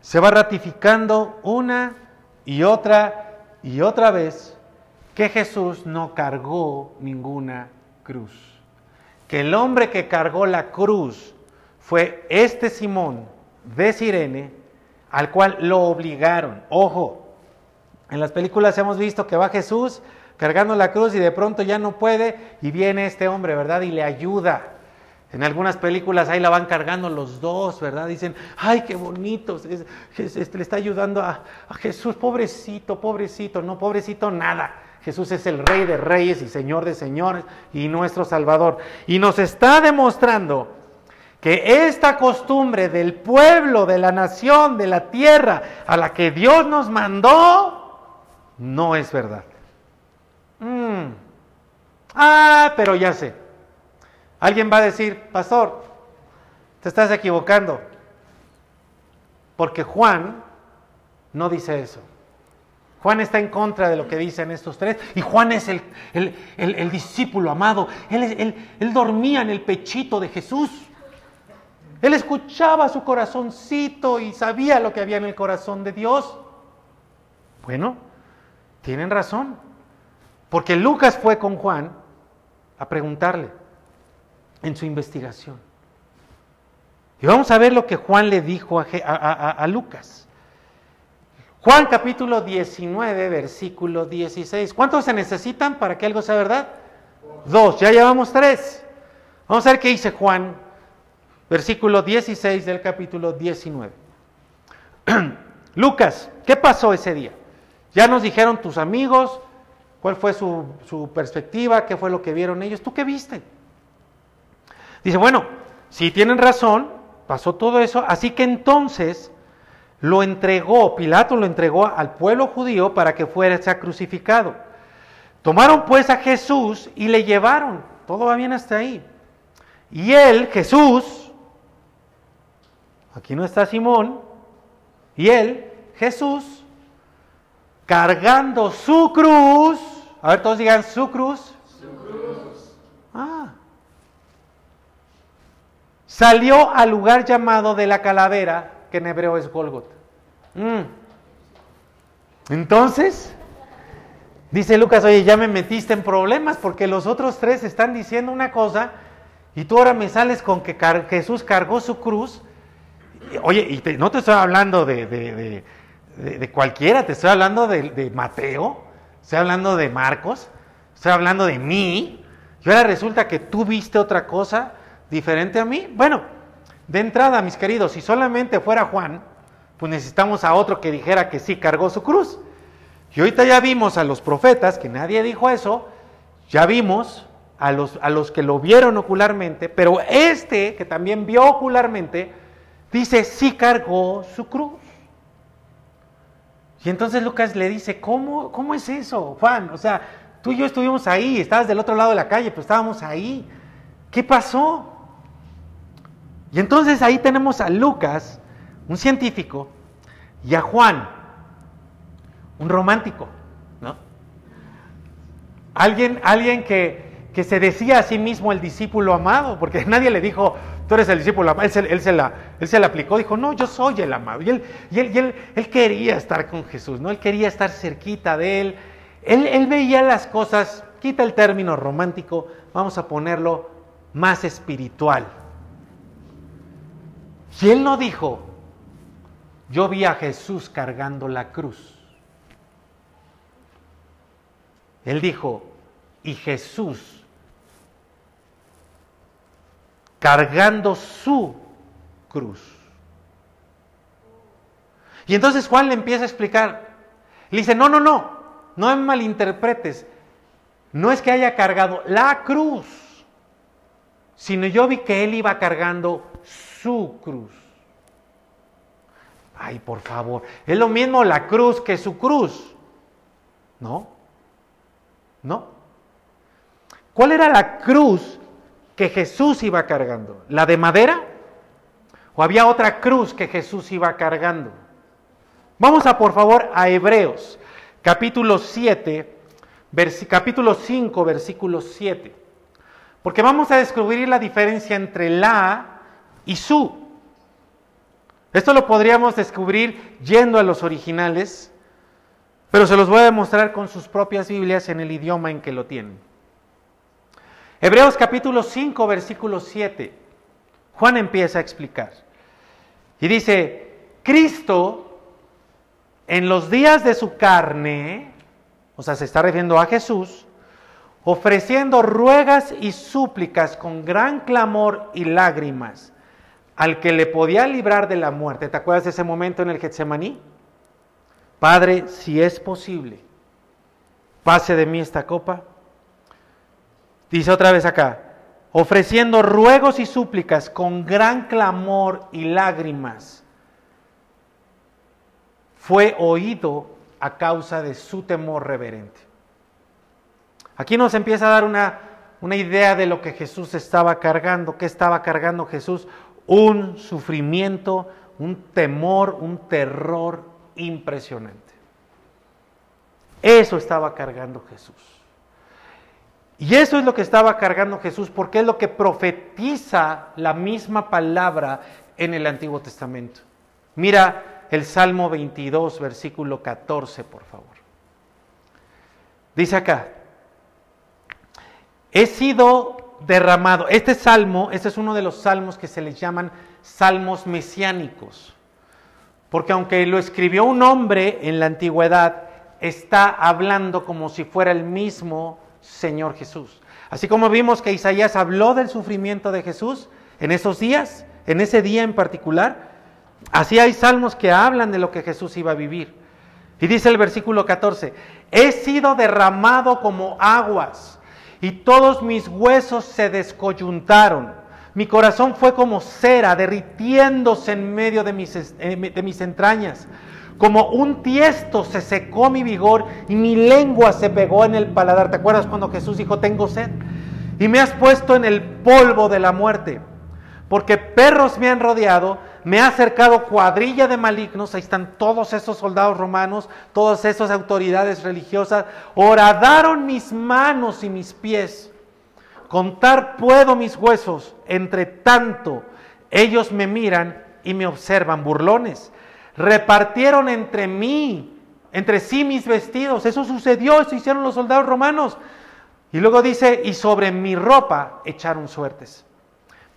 Se va ratificando una y otra y otra vez que Jesús no cargó ninguna cruz. Que el hombre que cargó la cruz fue este Simón de Sirene, al cual lo obligaron. Ojo, en las películas hemos visto que va Jesús cargando la cruz y de pronto ya no puede y viene este hombre, ¿verdad? Y le ayuda. En algunas películas ahí la van cargando los dos, ¿verdad? Dicen, ay, qué bonito, le está ayudando a Jesús, pobrecito, pobrecito, no, pobrecito nada. Jesús es el rey de reyes y señor de señores y nuestro Salvador. Y nos está demostrando que esta costumbre del pueblo, de la nación, de la tierra a la que Dios nos mandó, no es verdad. Mm. Ah, pero ya sé. Alguien va a decir, pastor, te estás equivocando. Porque Juan no dice eso. Juan está en contra de lo que dicen estos tres. Y Juan es el, el, discípulo amado. Él, él dormía en el pechito de Jesús. Él escuchaba su corazoncito y sabía lo que había en el corazón de Dios. Bueno, tienen razón. Porque Lucas fue con Juan a preguntarle en su investigación. Y vamos a ver lo que Juan le dijo a, Lucas. Juan capítulo 19, versículo 16. ¿Cuántos se necesitan para que algo sea verdad? Dos, ya llevamos tres. Vamos a ver qué dice Juan, versículo 16 del capítulo 19. Lucas, ¿qué pasó ese día? Ya nos dijeron tus amigos, ¿Cuál fue su, perspectiva? ¿Qué fue lo que vieron ellos? ¿Tú qué viste? Dice, bueno, si tienen razón, pasó todo eso, así que entonces lo entregó, Pilato lo entregó al pueblo judío para que fuera crucificado. Tomaron pues a Jesús y le llevaron, todo va bien hasta ahí. Y él, Jesús, aquí no está Simón, y él, Jesús, cargando su cruz, a ver, todos digan su cruz. Su cruz. Ah. Salió al lugar llamado de la calavera, en hebreo es Golgot. Mm. Entonces, dice Lucas, oye, ya me metiste en problemas porque los otros tres están diciendo una cosa y tú ahora me sales con que Jesús cargó su cruz. Oye, y no te estoy hablando de, de, cualquiera, te estoy hablando de Mateo, Estoy hablando de Marcos, estoy hablando de mí. Y ahora resulta que tú viste otra cosa diferente a mí. Bueno, de entrada, mis queridos, si solamente fuera Juan, pues necesitamos a otro que dijera que sí cargó su cruz. Y ahorita ya vimos a los profetas, que nadie dijo eso, ya vimos a los, a los que lo vieron ocularmente, pero este que también vio ocularmente, dice, sí cargó su cruz. Y entonces Lucas le dice, ¿cómo, cómo es eso, Juan? O sea, tú y yo estuvimos ahí, estabas del otro lado de la calle, pero estábamos ahí. ¿Qué pasó? Y entonces ahí tenemos a Lucas, un científico, y a Juan, un romántico, ¿no? Alguien, alguien que, que se decía a sí mismo el discípulo amado, porque nadie le dijo, tú eres el discípulo amado. Él se, la, él se la aplicó, dijo, no, yo soy el amado. Y, él, y, él, y él, él, quería estar con Jesús, ¿no? Él quería estar cerquita de él. Él, él veía las cosas, quita el término romántico, vamos a ponerlo más espiritual. Y él no dijo, yo vi a Jesús cargando la cruz. Él dijo, y Jesús cargando su cruz. Y entonces Juan le empieza a explicar. Le dice, no, no, no, no me malinterpretes. No es que haya cargado la cruz, sino yo vi que él iba cargando su cruz. Ay, por favor, es lo mismo la cruz que su cruz. ¿No? ¿No? ¿Cuál era la cruz que Jesús iba cargando? ¿La de madera? ¿O había otra cruz que Jesús iba cargando? Vamos a por favor a Hebreos, capítulo 7, capítulo 5, versículo 7. Porque vamos a descubrir la diferencia entre la y su. Esto lo podríamos descubrir yendo a los originales, pero se los voy a demostrar con sus propias Biblias en el idioma en que lo tienen. Hebreos capítulo 5, versículo 7. Juan empieza a explicar. Y dice, Cristo en los días de su carne, o sea, se está refiriendo a Jesús, ofreciendo ruegas y súplicas con gran clamor y lágrimas al que le podía librar de la muerte. ¿Te acuerdas de ese momento en el Getsemaní? Padre, si es posible, pase de mí esta copa. Dice otra vez acá, ofreciendo ruegos y súplicas con gran clamor y lágrimas, fue oído a causa de su temor reverente. Aquí nos empieza a dar una, una idea de lo que Jesús estaba cargando, qué estaba cargando Jesús, un sufrimiento, un temor, un terror impresionante. Eso estaba cargando Jesús. Y eso es lo que estaba cargando Jesús porque es lo que profetiza la misma palabra en el Antiguo Testamento. Mira el Salmo 22, versículo 14, por favor. Dice acá, he sido derramado. Este salmo, este es uno de los salmos que se les llaman salmos mesiánicos, porque aunque lo escribió un hombre en la antigüedad, está hablando como si fuera el mismo Señor Jesús. Así como vimos que Isaías habló del sufrimiento de Jesús en esos días, en ese día en particular, así hay salmos que hablan de lo que Jesús iba a vivir. Y dice el versículo 14, he sido derramado como aguas y todos mis huesos se descoyuntaron. Mi corazón fue como cera derritiéndose en medio de mis, de mis entrañas. Como un tiesto se secó mi vigor y mi lengua se pegó en el paladar. ¿Te acuerdas cuando Jesús dijo, tengo sed? Y me has puesto en el polvo de la muerte. Porque perros me han rodeado me ha acercado cuadrilla de malignos, ahí están todos esos soldados romanos, todas esas autoridades religiosas, horadaron mis manos y mis pies. Contar puedo mis huesos, entre tanto ellos me miran y me observan burlones. Repartieron entre mí, entre sí mis vestidos, eso sucedió, eso hicieron los soldados romanos. Y luego dice, y sobre mi ropa echaron suertes.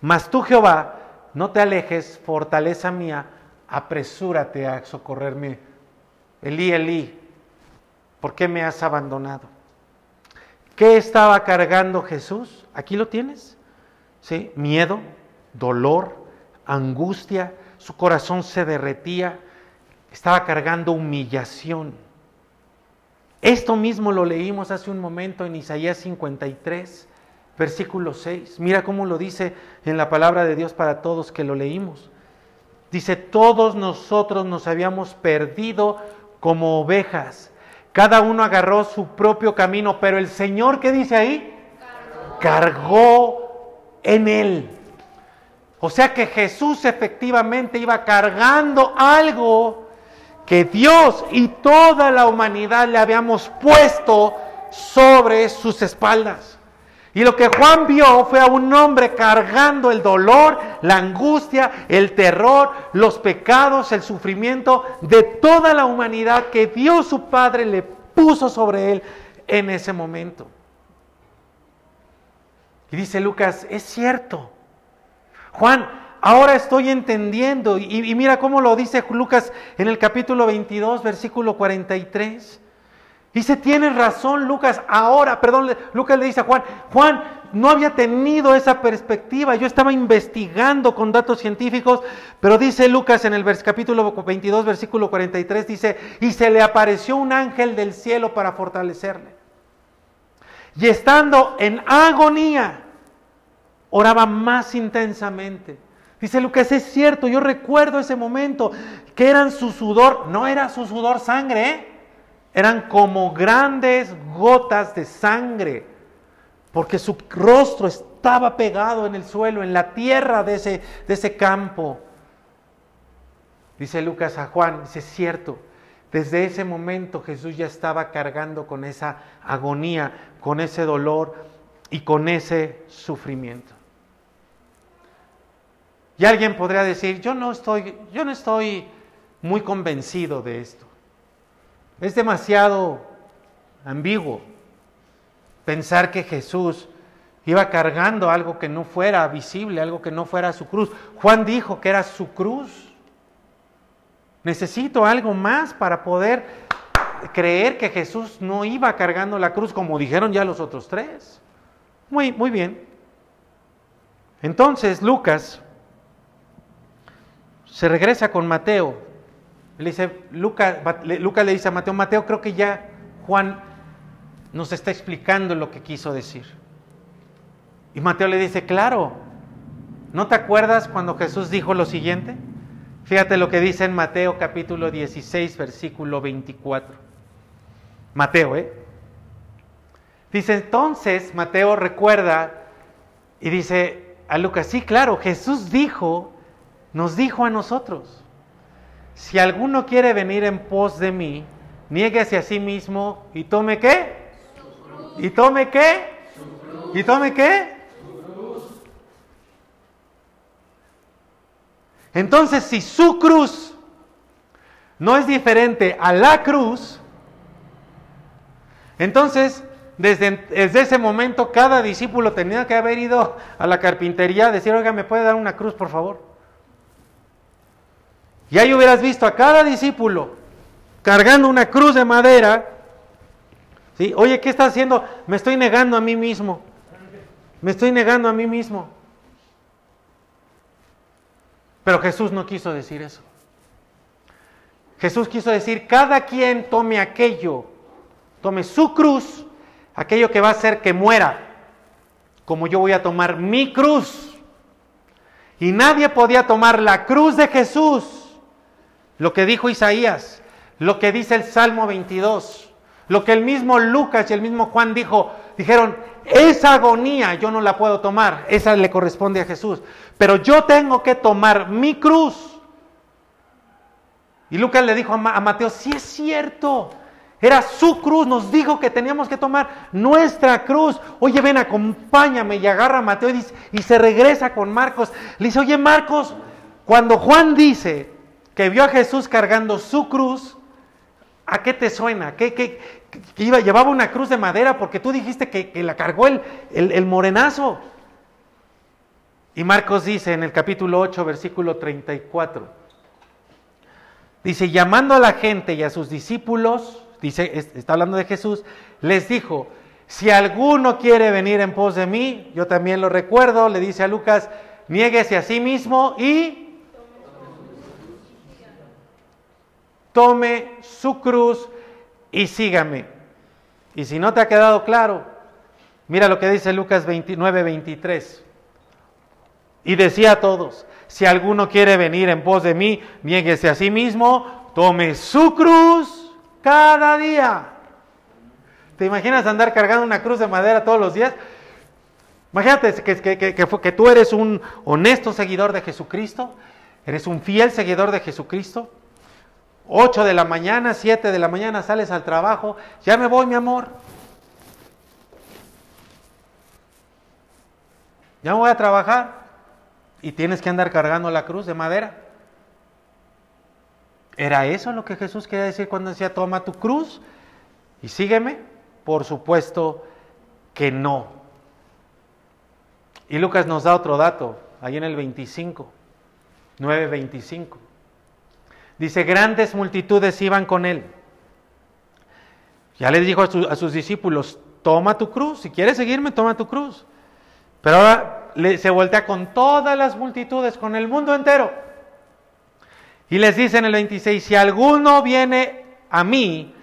Mas tú, Jehová, no te alejes, fortaleza mía, apresúrate a socorrerme. Elí, Elí, ¿por qué me has abandonado? ¿Qué estaba cargando Jesús? Aquí lo tienes. ¿Sí? Miedo, dolor, angustia, su corazón se derretía, estaba cargando humillación. Esto mismo lo leímos hace un momento en Isaías 53 versículo 6. Mira cómo lo dice en la palabra de Dios para todos que lo leímos. Dice, todos nosotros nos habíamos perdido como ovejas. Cada uno agarró su propio camino, pero el Señor, ¿qué dice ahí? Cargó, en él. O sea que Jesús efectivamente iba cargando algo que Dios y toda la humanidad le habíamos puesto sobre sus espaldas. Y lo que Juan vio fue a un hombre cargando el dolor, la angustia, el terror, los pecados, el sufrimiento de toda la humanidad que Dios su Padre le puso sobre él en ese momento. Y dice Lucas, es cierto. Juan, ahora estoy entendiendo. Y, mira cómo lo dice Lucas en el capítulo 22, versículo 43. Dice, tienes razón Lucas, ahora, perdón, Lucas le dice a Juan, Juan, no había tenido esa perspectiva, yo estaba investigando con datos científicos, pero dice Lucas en el capítulo 22, versículo 43, dice, y se le apareció un ángel del cielo para fortalecerle. Y estando en agonía, oraba más intensamente. Dice Lucas, es cierto, yo recuerdo ese momento, que eran su sudor, no era su sudor sangre, ¿eh? Eran como grandes gotas de sangre, porque su rostro estaba pegado en el suelo, en la tierra de ese, de ese campo. Dice Lucas a Juan, dice, es cierto, desde ese momento Jesús ya estaba cargando con esa agonía, con ese dolor y con ese sufrimiento. Y alguien podría decir, yo no estoy, yo no estoy muy convencido de esto. Es demasiado ambiguo pensar que Jesús iba cargando algo que no fuera visible, algo que no fuera su cruz. Juan dijo que era su cruz. Necesito algo más para poder creer que Jesús no iba cargando la cruz como dijeron ya los otros tres. Muy, muy bien. Entonces Lucas se regresa con Mateo. Le dice, Lucas le dice a Mateo, Mateo, creo que ya Juan nos está explicando lo que quiso decir. Y Mateo le dice, claro, ¿no te acuerdas cuando Jesús dijo lo siguiente? Fíjate lo que dice en Mateo capítulo 16, versículo 24. Mateo, ¿eh? Dice entonces, Mateo recuerda y dice a Lucas, sí, claro, Jesús dijo, nos dijo a nosotros, si alguno quiere venir en pos de mí, niéguese a sí mismo y tome qué? ¿Y tome qué? ¿Y tome qué? Entonces, si su cruz no es diferente a la cruz, entonces desde, desde, ese momento cada discípulo tenía que haber ido a la carpintería a decir, oiga, ¿me puede dar una cruz, por favor? Y ahí hubieras visto a cada discípulo cargando una cruz de madera. ¿sí? Oye, ¿qué está haciendo? Me estoy negando a mí mismo. Me estoy negando a mí mismo. Pero Jesús no quiso decir eso. Jesús quiso decir, cada quien tome aquello, tome su cruz, aquello que va a hacer que muera, como yo voy a tomar mi cruz. Y nadie podía tomar la cruz de Jesús lo que dijo Isaías, lo que dice el Salmo 22, lo que el mismo Lucas y el mismo Juan dijo, dijeron, esa agonía yo no la puedo tomar, esa le corresponde a Jesús, pero yo tengo que tomar mi cruz. Y Lucas le dijo a Mateo, si es cierto, era su cruz, nos dijo que teníamos que tomar nuestra cruz. Oye, ven, acompáñame y agarra a Mateo y, dice, y se regresa con Marcos. Le dice, oye Marcos, cuando Juan dice, que vio a Jesús cargando su cruz, ¿a qué te suena? ¿Qué, iba, llevaba una cruz de madera porque tú dijiste que, la cargó el, el, morenazo? Y Marcos dice en el capítulo 8, versículo 34, dice, llamando a la gente y a sus discípulos, dice, está hablando de Jesús, les dijo, si alguno quiere venir en pos de mí, yo también lo recuerdo, le dice a Lucas, niéguese a sí mismo y tome su cruz y sígame. Y si no te ha quedado claro, mira lo que dice Lucas 29, 23. Y decía a todos, si alguno quiere venir en pos de mí, niéguese a sí mismo, tome su cruz cada día. ¿Te imaginas andar cargando una cruz de madera todos los días? Imagínate que, que, que tú eres un honesto seguidor de Jesucristo, eres un fiel seguidor de Jesucristo, 8 de la mañana, 7 de la mañana sales al trabajo, ya me voy mi amor. Ya me voy a trabajar y tienes que andar cargando la cruz de madera. ¿Era eso lo que Jesús quería decir cuando decía toma tu cruz? ¿Y sígueme? Por supuesto que no. Y Lucas nos da otro dato, ahí en el 25, 9.25. Dice, grandes multitudes iban con él. Ya les dijo a, sus discípulos, toma tu cruz, si quieres seguirme, toma tu cruz. Pero ahora se voltea con todas las multitudes, con el mundo entero. Y les dice en el 26, si alguno viene a mí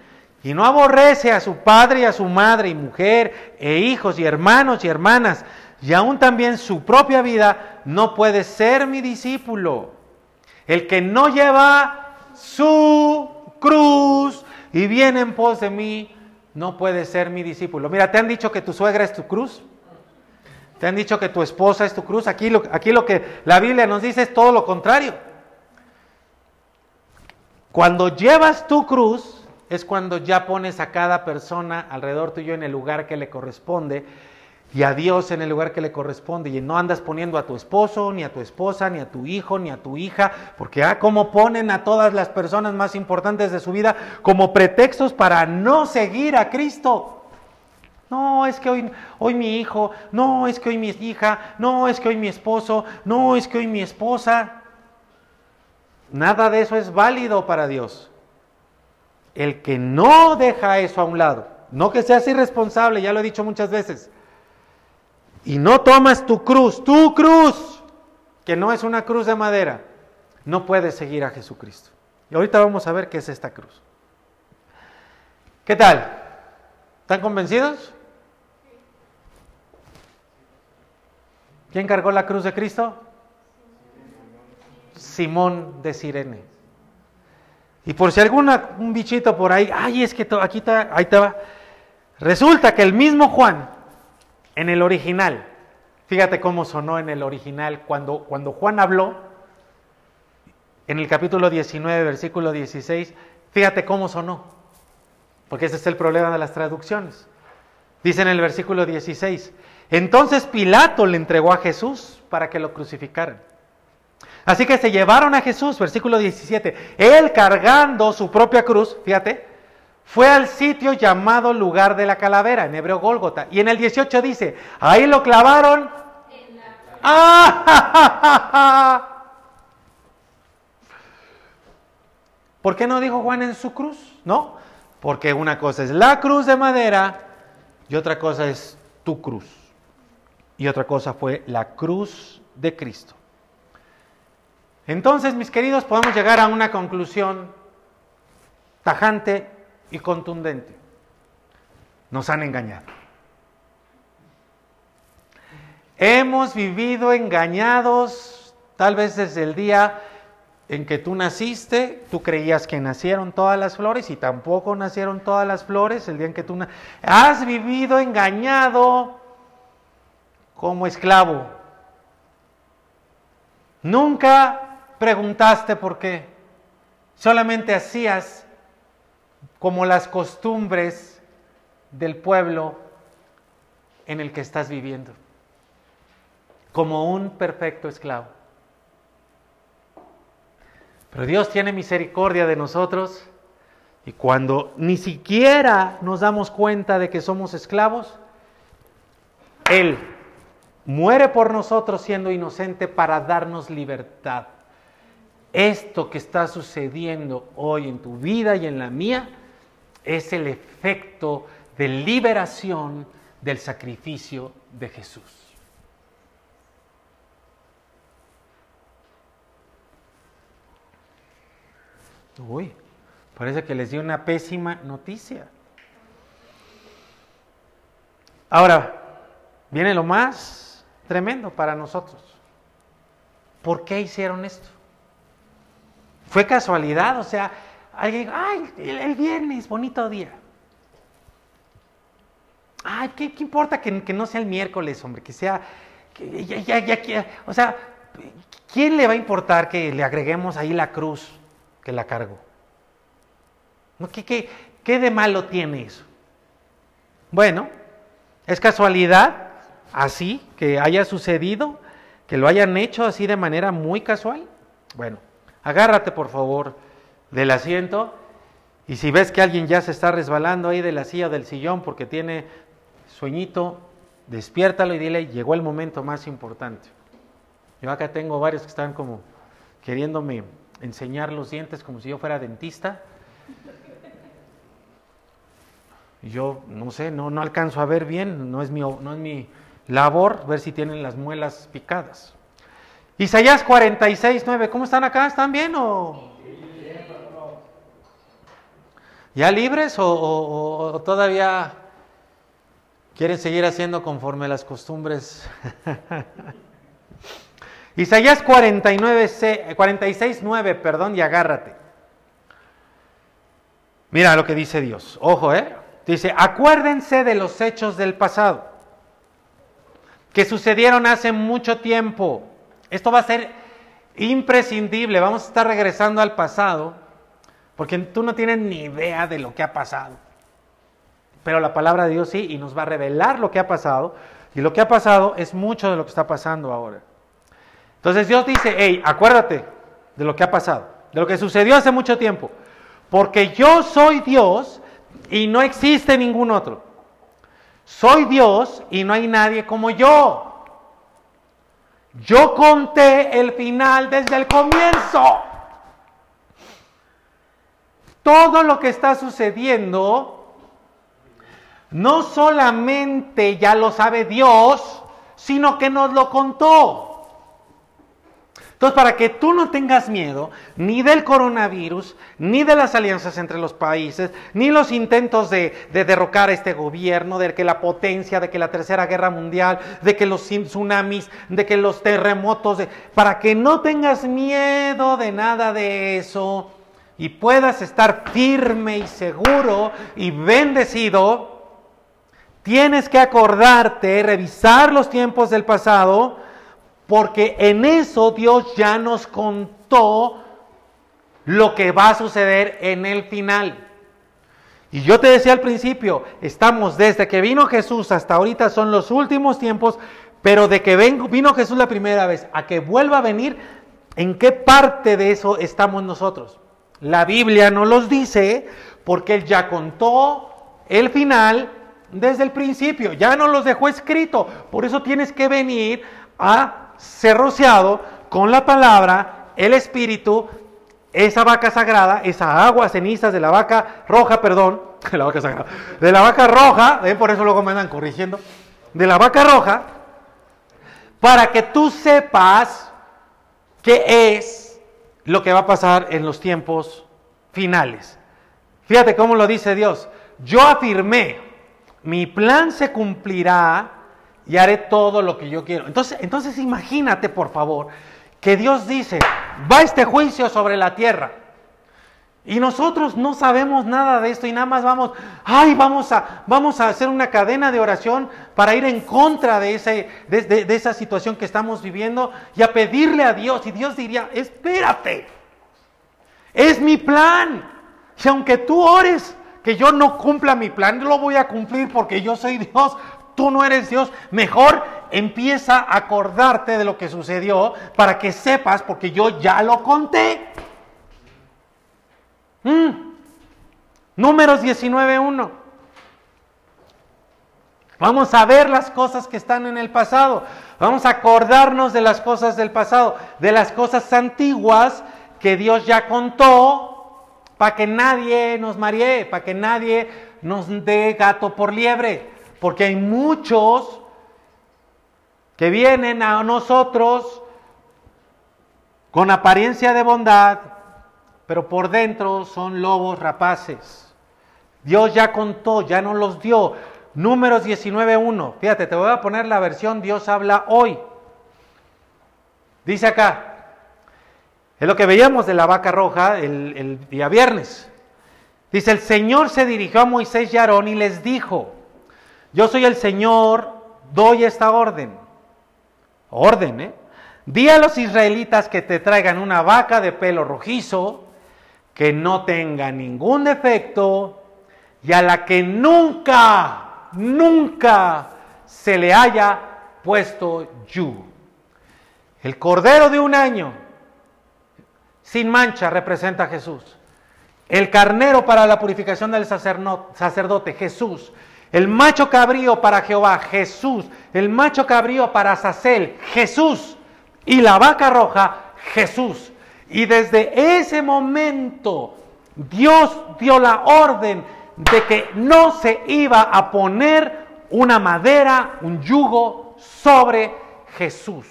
y no aborrece a su padre y a su madre y mujer e hijos y hermanos y hermanas y aún también su propia vida, no puede ser mi discípulo. El que no lleva su cruz y viene en pos de mí, no puede ser mi discípulo. Mira, ¿te han dicho que tu suegra es tu cruz? ¿Te han dicho que tu esposa es tu cruz? Aquí lo, aquí lo que la Biblia nos dice es todo lo contrario. Cuando llevas tu cruz, es cuando ya pones a cada persona alrededor tuyo en el lugar que le corresponde y a Dios en el lugar que le corresponde. Y no andas poniendo a tu esposo, ni a tu esposa, ni a tu hijo, ni a tu hija, porque ah, como ponen a todas las personas más importantes de su vida como pretextos para no seguir a Cristo. No, es que hoy, hoy mi hijo, no, es que hoy mi hija, no, es que hoy mi esposo, no, es que hoy mi esposa. Nada de eso es válido para Dios. El que no deja eso a un lado, no que seas irresponsable, ya lo he dicho muchas veces, y no tomas tu cruz, tu cruz, que no es una cruz de madera, no puedes seguir a Jesucristo. Y ahorita vamos a ver qué es esta cruz. ¿Qué tal? ¿Están convencidos? ¿Quién cargó la cruz de Cristo? Simón de Sirene. Y por si alguna, un bichito por ahí, ay, es que aquí está, ahí va. Resulta que el mismo Juan, en el original, fíjate cómo sonó en el original, cuando, cuando Juan habló, en el capítulo 19, versículo 16, fíjate cómo sonó, porque ese es el problema de las traducciones. Dice en el versículo 16, entonces Pilato le entregó a Jesús para que lo crucificaran. Así que se llevaron a Jesús, versículo 17. Él cargando su propia cruz, fíjate, fue al sitio llamado lugar de la calavera, en hebreo Gólgota. Y en el 18 dice, ahí lo clavaron. ¡Ah! ¿Por qué no dijo Juan en su cruz? No, porque una cosa es la cruz de madera y otra cosa es tu cruz. Y otra cosa fue la cruz de Cristo. Entonces, mis queridos, podemos llegar a una conclusión tajante y contundente. Nos han engañado. Hemos vivido engañados tal vez desde el día en que tú naciste, tú creías que nacieron todas las flores y tampoco nacieron todas las flores el día en que tú naciste. Has vivido engañado como esclavo. Nunca preguntaste por qué. Solamente hacías como las costumbres del pueblo en el que estás viviendo, como un perfecto esclavo. Pero Dios tiene misericordia de nosotros y cuando ni siquiera nos damos cuenta de que somos esclavos, Él muere por nosotros siendo inocente para darnos libertad esto que está sucediendo hoy en tu vida y en la mía es el efecto de liberación del sacrificio de Jesús. Uy, parece que les di una pésima noticia. Ahora, viene lo más tremendo para nosotros. ¿Por qué hicieron esto? Fue casualidad, o sea, alguien, ay, el, viernes, bonito día. Ay, ¿qué, importa que, no sea el miércoles, hombre? Que sea, ya, o sea, ¿quién le va a importar que le agreguemos ahí la cruz que la cargo? ¿Qué, qué, qué de malo tiene eso? Bueno, es casualidad, así, que haya sucedido, que lo hayan hecho así de manera muy casual. Bueno, Agárrate por favor del asiento Y si ves que alguien ya se está resbalando ahí de la silla o del sillón porque tiene sueñito, despiértalo y dile, llegó el momento más importante. Yo acá tengo varios que están como queriéndome enseñar los dientes como si yo fuera dentista. Yo no sé, no, no alcanzo a ver bien, no es, mi, no es mi labor ver si tienen las muelas picadas. Isaías 46, 9, ¿cómo están acá? ¿Están bien o...? ¿Ya libres o, todavía quieren seguir haciendo conforme las costumbres? Isaías 49, 46, 9, perdón, y agárrate. Mira lo que dice Dios. Ojo, ¿eh? Dice, acuérdense de los hechos del pasado, que sucedieron hace mucho tiempo. Esto va a ser imprescindible. Vamos a estar regresando al pasado porque tú no tienes ni idea de lo que ha pasado. Pero la palabra de Dios sí y nos va a revelar lo que ha pasado. Y lo que ha pasado es mucho de lo que está pasando ahora. Entonces Dios dice, hey, acuérdate de lo que ha pasado, de lo que sucedió hace mucho tiempo. Porque yo soy Dios y no existe ningún otro. Soy Dios y no hay nadie como yo. Yo conté el final desde el comienzo todo lo que está sucediendo, no solamente ya lo sabe Dios, sino que nos lo contó. Entonces, para que tú no tengas miedo ni del coronavirus, ni de las alianzas entre los países, ni los intentos de, derrocar a este gobierno, de que la potencia, de que la tercera guerra mundial, de que los tsunamis, de que los terremotos, para que no tengas miedo de nada de eso, y puedas estar firme y seguro y bendecido, tienes que acordarte, revisar los tiempos del pasado, porque en eso Dios ya nos contó lo que va a suceder en el final. Y yo te decía al principio, estamos desde que vino Jesús hasta ahorita son los últimos tiempos, pero de que vino Jesús la primera vez a que vuelva a venir, ¿en qué parte de eso estamos nosotros? La Biblia no los dice porque Él ya contó el final desde el principio, ya no los dejó escrito. Por eso tienes que venir a ser rociado con la palabra, el Espíritu, esa vaca sagrada, esa agua, cenizas de la vaca roja, perdón, de la vaca sagrada, de la vaca roja, por eso luego me andan corrigiendo, de la vaca roja, para que tú sepas qué es lo que va a pasar en los tiempos finales. Fíjate cómo lo dice Dios. Yo afirmé, mi plan se cumplirá y haré todo lo que yo quiero. Entonces, entonces imagínate, por favor, que Dios dice, va este juicio sobre la tierra. Y nosotros no sabemos nada de esto y nada más vamos, ay, vamos a, vamos a hacer una cadena de oración para ir en contra de, ese, de, esa situación que estamos viviendo y a pedirle a Dios. Y Dios diría, espérate, es mi plan. Y aunque tú ores que yo no cumpla mi plan, lo voy a cumplir porque yo soy Dios, tú no eres Dios. Mejor empieza a acordarte de lo que sucedió para que sepas, porque yo ya lo conté. Mm. Números 19.1. Vamos a ver las cosas que están en el pasado. Vamos a acordarnos de las cosas del pasado, de las cosas antiguas que Dios ya contó para que nadie nos maree, para que nadie nos dé gato por liebre. Porque hay muchos que vienen a nosotros con apariencia de bondad, pero por dentro son lobos rapaces. Dios ya contó, ya nos los dio. Números 19.1. Fíjate, te voy a poner la versión Dios habla hoy. Dice acá, es lo que veíamos de la vaca roja el, el día viernes. Dice, el Señor se dirigió a Moisés y Aarón y les dijo, yo soy el Señor, doy esta orden. Orden, ¿eh? Di a los israelitas que te traigan una vaca de pelo rojizo, que no tenga ningún defecto y a la que nunca, nunca se le haya puesto yu. El cordero de un año sin mancha representa a Jesús. El carnero para la purificación del sacerdote, Jesús. El macho cabrío para Jehová, Jesús. El macho cabrío para Sacel, Jesús. Y la vaca roja, Jesús. Y desde ese momento Dios dio la orden de que no se iba a poner una madera, un yugo sobre Jesús.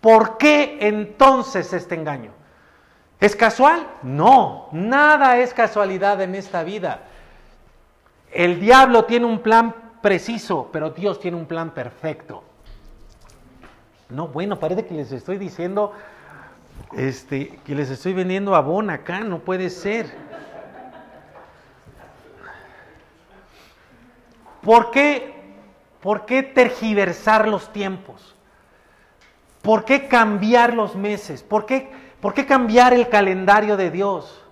¿Por qué entonces este engaño? ¿Es casual? No, nada es casualidad en esta vida. El diablo tiene un plan preciso, pero Dios tiene un plan perfecto. No, bueno, parece que les estoy diciendo este, que les estoy vendiendo abón acá, no puede ser. ¿Por qué, ¿Por qué tergiversar los tiempos? ¿Por qué cambiar los meses? ¿Por qué, por qué cambiar el calendario de Dios?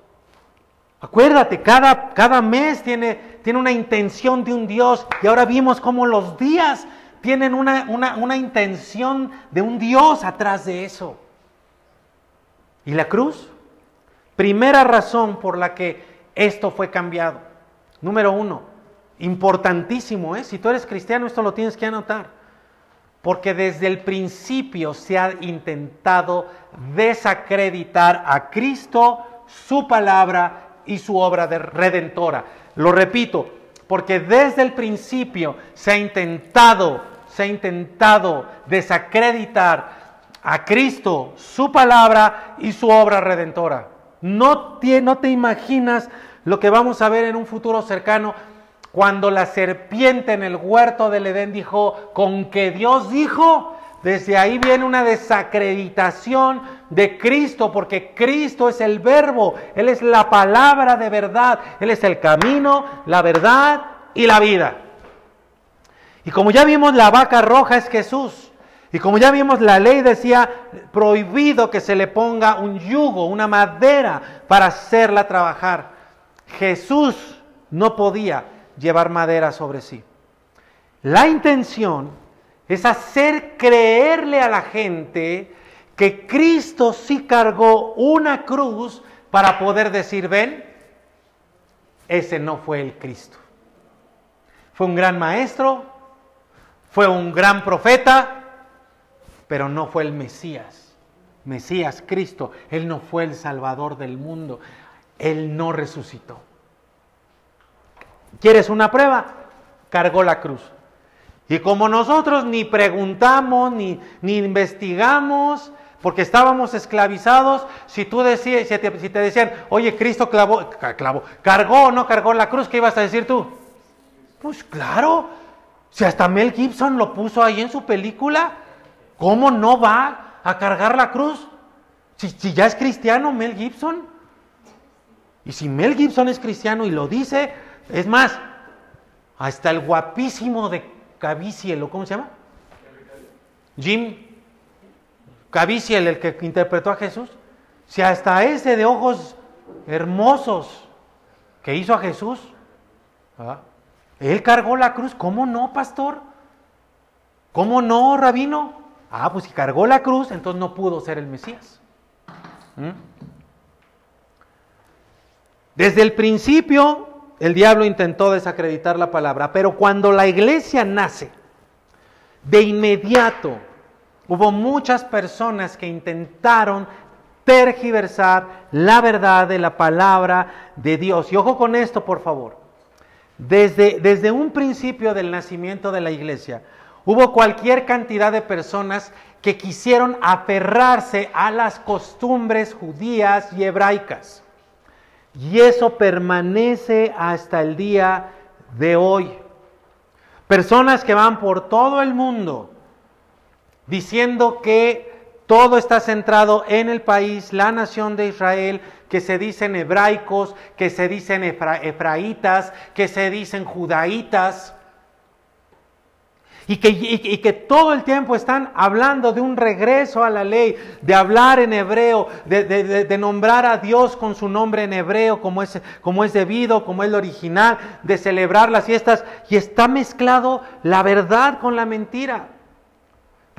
Acuérdate, cada, cada mes tiene, tiene, una intención de un Dios y ahora vimos cómo los días tienen una, una, una intención de un Dios atrás de eso. ¿Y la cruz? Primera razón por la que esto fue cambiado. Número uno, importantísimo, ¿eh? si tú eres cristiano esto lo tienes que anotar. Porque desde el principio se ha intentado desacreditar a Cristo, su palabra y su obra de redentora. Lo repito, porque desde el principio se ha intentado, se ha intentado desacreditar a Cristo, su palabra y su obra redentora. No te, imaginas lo que vamos a ver en un futuro cercano cuando la serpiente en el huerto del Edén dijo, con que Dios dijo, desde ahí viene una desacreditación de Cristo, porque Cristo es el verbo, Él es la palabra de verdad, Él es el camino, la verdad y la vida. Y como ya vimos, la vaca roja es Jesús. Y como ya vimos, la ley decía prohibido que se le ponga un yugo, una madera para hacerla trabajar. Jesús no podía llevar madera sobre sí. La intención es hacer creerle a la gente que Cristo sí cargó una cruz para poder decir, ven, ese no fue el Cristo. Fue un gran maestro, fue un gran profeta, pero no fue el Mesías. Mesías, Cristo, Él no fue el Salvador del mundo. Él no resucitó. ¿Quieres una prueba? Cargó la cruz. Y como nosotros ni preguntamos, ni, ni investigamos, porque estábamos esclavizados, si tú decías, si te, si decían, oye, Cristo clavó, clavó, cargó o no cargó la cruz, ¿qué ibas a decir tú? Pues claro, si hasta Mel Gibson lo puso ahí en su película, ¿Cómo no va a cargar la cruz? Si, ya es cristiano Mel Gibson. Y si Mel Gibson es cristiano y lo dice, es más, hasta el guapísimo de Caviezel, ¿cómo se llama? Jim Caviezel, el que interpretó a Jesús. Si hasta ese de ojos hermosos que hizo a Jesús, ¿ah? él cargó la cruz, ¿cómo no, pastor? ¿Cómo no, rabino? Ah, pues si cargó la cruz, entonces no pudo ser el Mesías. ¿Mm? Desde el principio, el diablo intentó desacreditar la palabra, pero cuando la iglesia nace, de inmediato hubo muchas personas que intentaron tergiversar la verdad de la palabra de Dios. Y ojo con esto, por favor. Desde, desde un principio del nacimiento de la iglesia, Hubo cualquier cantidad de personas que quisieron aferrarse a las costumbres judías y hebraicas. Y eso permanece hasta el día de hoy. Personas que van por todo el mundo diciendo que todo está centrado en el país, la nación de Israel, que se dicen hebraicos, que se dicen efraitas, que se dicen judaítas y que, todo el tiempo están hablando de un regreso a la ley, de hablar en hebreo, de, nombrar a Dios con su nombre en hebreo como es, como es debido, como es lo original, de celebrar las fiestas, y está mezclado la verdad con la mentira.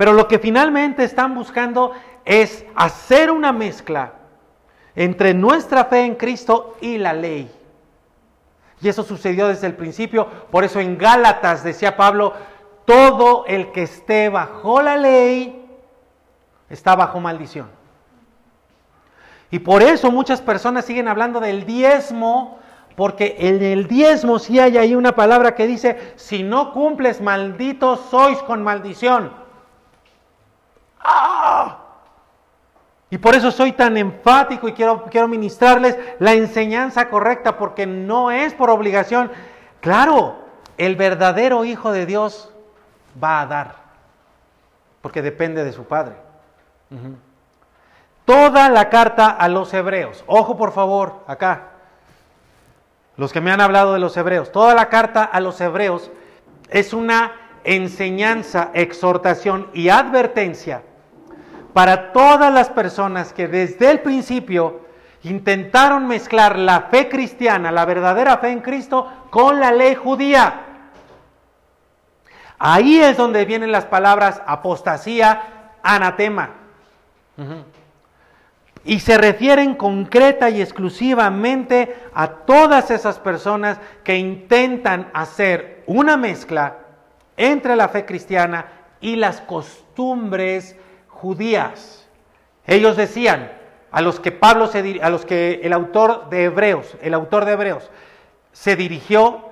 Pero lo que finalmente están buscando es hacer una mezcla entre nuestra fe en Cristo y la ley. Y eso sucedió desde el principio. Por eso en Gálatas decía Pablo, todo el que esté bajo la ley está bajo maldición. Y por eso muchas personas siguen hablando del diezmo, porque en el diezmo sí hay ahí una palabra que dice, si no cumples, malditos sois con maldición. ¡Ah! Y por eso soy tan enfático y quiero, quiero ministrarles la enseñanza correcta, porque no es por obligación. Claro, el verdadero Hijo de Dios va a dar, porque depende de su Padre. Toda la carta a los hebreos, ojo por favor, acá, los que me han hablado de los hebreos, toda la carta a los hebreos es una enseñanza, exhortación y advertencia para todas las personas que desde el principio intentaron mezclar la fe cristiana, la verdadera fe en Cristo, con la ley judía. Ahí es donde vienen las palabras apostasía, anatema. Y se refieren concreta y exclusivamente a todas esas personas que intentan hacer una mezcla entre la fe cristiana y las costumbres judías. Ellos decían, a los que Pablo se a los que el autor de Hebreos, el autor de Hebreos se dirigió,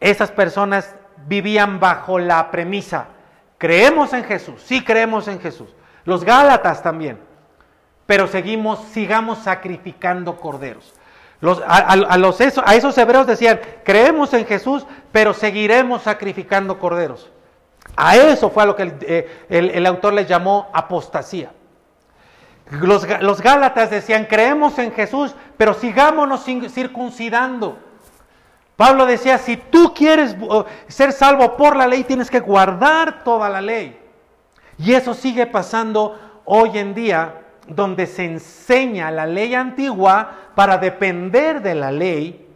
esas personas vivían bajo la premisa, creemos en Jesús, sí creemos en Jesús. Los Gálatas también, pero seguimos, sigamos sacrificando corderos. Los, a, a esos hebreos decían, creemos en Jesús, pero seguiremos sacrificando corderos. A eso fue a lo que el, eh, autor les llamó apostasía. Los, los, Gálatas decían, creemos en Jesús, pero sigámonos circuncidando. Pablo decía, si tú quieres uh, ser salvo por la ley, tienes que guardar toda la ley. Y eso sigue pasando hoy en día, donde se enseña la ley antigua para depender de la ley,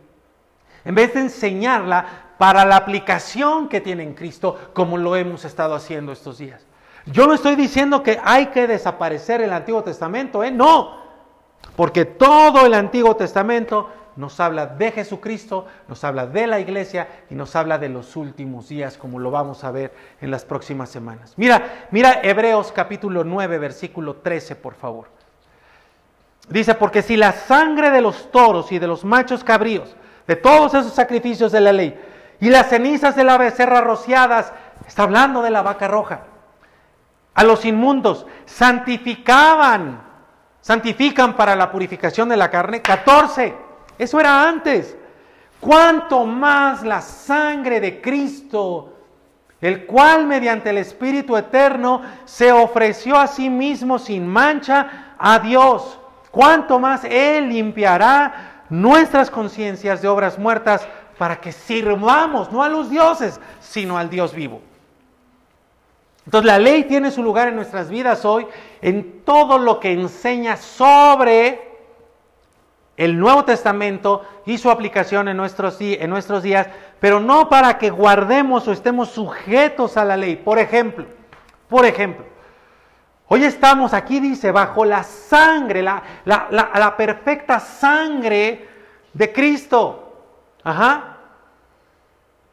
en vez de enseñarla para la aplicación que tiene en Cristo, como lo hemos estado haciendo estos días. Yo no estoy diciendo que hay que desaparecer el Antiguo Testamento, ¿eh? No, porque todo el Antiguo Testamento nos habla de Jesucristo, nos habla de la iglesia y nos habla de los últimos días, como lo vamos a ver en las próximas semanas. Mira, mira Hebreos capítulo 9, versículo 13, por favor. Dice, porque si la sangre de los toros y de los machos cabríos, de todos esos sacrificios de la ley, y las cenizas de la becerra rociadas, está hablando de la vaca roja, a los inmundos, santificaban, santifican para la purificación de la carne, 14, eso era antes. Cuanto más la sangre de Cristo, el cual mediante el Espíritu Eterno se ofreció a sí mismo sin mancha a Dios, cuanto más Él limpiará nuestras conciencias de obras muertas para que sirvamos no a los dioses, sino al Dios vivo. Entonces la ley tiene su lugar en nuestras vidas hoy en todo lo que enseña sobre el Nuevo Testamento y su aplicación en nuestros, días, pero no para que guardemos o estemos sujetos a la ley. Por ejemplo, por ejemplo, hoy estamos aquí, dice, bajo la sangre, la perfecta sangre de Cristo. Ajá.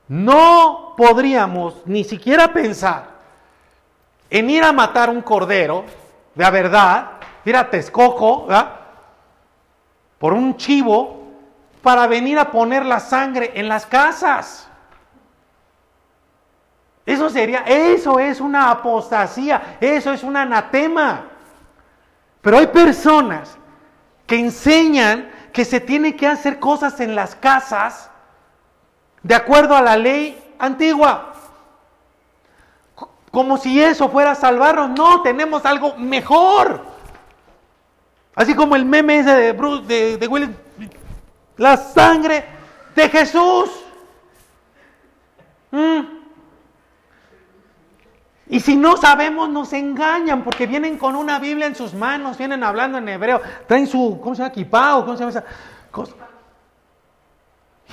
No podríamos ni siquiera pensar en ir a matar un cordero, de verdad, ir a Texcoco, por un chivo, para venir a poner la sangre en las casas. Eso sería, eso es una apostasía, eso es un anatema. Pero hay personas que enseñan que se tiene que hacer cosas en las casas de acuerdo a la ley antigua. Como si eso fuera a salvarnos. No, tenemos algo mejor. Así como el meme ese de, Bruce, de, de Will, la sangre de Jesús. Mm. Y si no sabemos, nos engañan porque vienen con una Biblia en sus manos, vienen hablando en hebreo, traen su, ¿cómo se llama? Kipao, ¿cómo se llama esa cosa?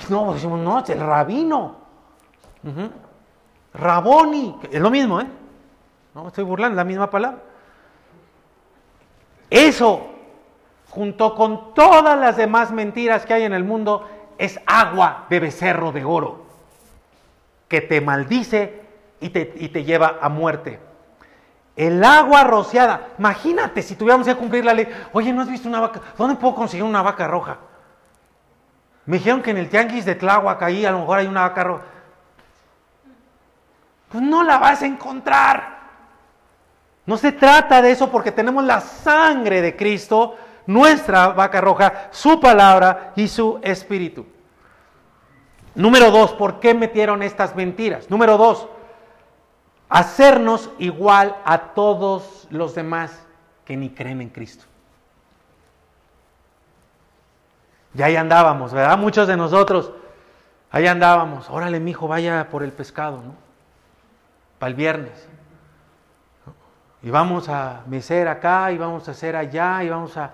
No, decimos, no, es el rabino. Raboni, es lo mismo, ¿eh? No estoy burlando, la misma palabra. Eso junto con todas las demás mentiras que hay en el mundo, es agua de becerro de oro, que te maldice y te, lleva a muerte. El agua rociada. Imagínate si tuviéramos que cumplir la ley. Oye, ¿no has visto una vaca? ¿Dónde puedo conseguir una vaca roja? Me dijeron que en el tianguis de Tláhuac ahí a lo mejor hay una vaca roja. Pues no la vas a encontrar. No se trata de eso porque tenemos la sangre de Cristo, nuestra vaca roja, su palabra y su espíritu. Número dos, ¿por qué metieron estas mentiras? Número dos, hacernos igual a todos los demás que ni creen en Cristo. Y ahí andábamos, ¿verdad? Muchos de nosotros, ahí andábamos. Órale, mi hijo, vaya por el pescado, ¿no? Para el viernes. Y vamos a mecer acá, y vamos a hacer allá, y vamos a,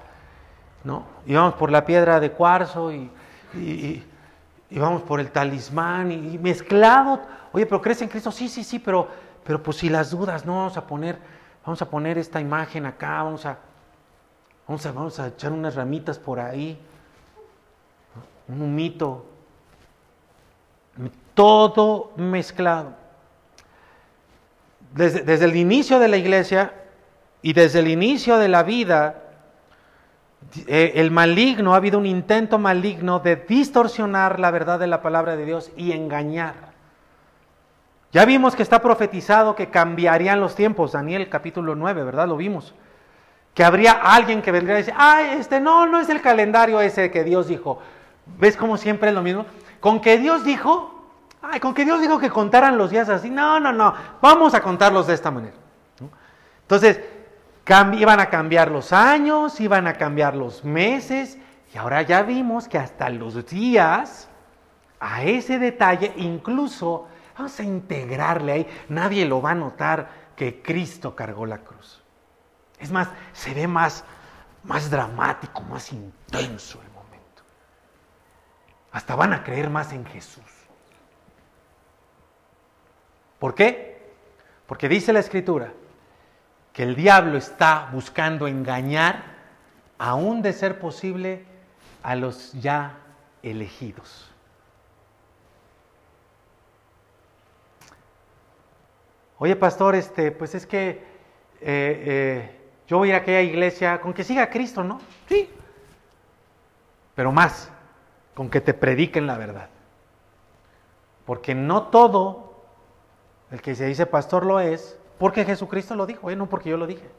¿no? Y vamos por la piedra de cuarzo, y, y, vamos por el talismán, y, mezclado. Oye, pero ¿crees en Cristo? Sí, sí, sí, pero, pero pues si las dudas, no, vamos a poner, vamos a poner esta imagen acá, vamos a, vamos a, vamos a echar unas ramitas por ahí un mito, todo mezclado. Desde, el inicio de la iglesia y desde el inicio de la vida, eh, el maligno, ha habido un intento maligno de distorsionar la verdad de la palabra de Dios y engañar. Ya vimos que está profetizado que cambiarían los tiempos, Daniel capítulo 9, ¿verdad? Lo vimos. Que habría alguien que vendría y decir, ay, este no, no es el calendario ese que Dios dijo. ¿Ves como siempre es lo mismo? Con que Dios dijo, ay, con que Dios dijo que contaran los días así, no, no, no, vamos a contarlos de esta manera. Entonces, iban a cambiar los años, iban a cambiar los meses, y ahora ya vimos que hasta los días, a ese detalle, incluso vamos a integrarle ahí, nadie lo va a notar que Cristo cargó la cruz. Es más, se ve más, más dramático, más intenso hasta van a creer más en Jesús. ¿Por qué? Porque dice la escritura que el diablo está buscando engañar, aún de ser posible, a los ya elegidos. Oye, pastor, este, pues es que eh, eh, yo voy a aquella iglesia con que siga Cristo, ¿no? Sí. Pero más, con que te prediquen la verdad. Porque no todo el que se dice pastor lo es porque Jesucristo lo dijo, ¿eh? no porque yo lo dije.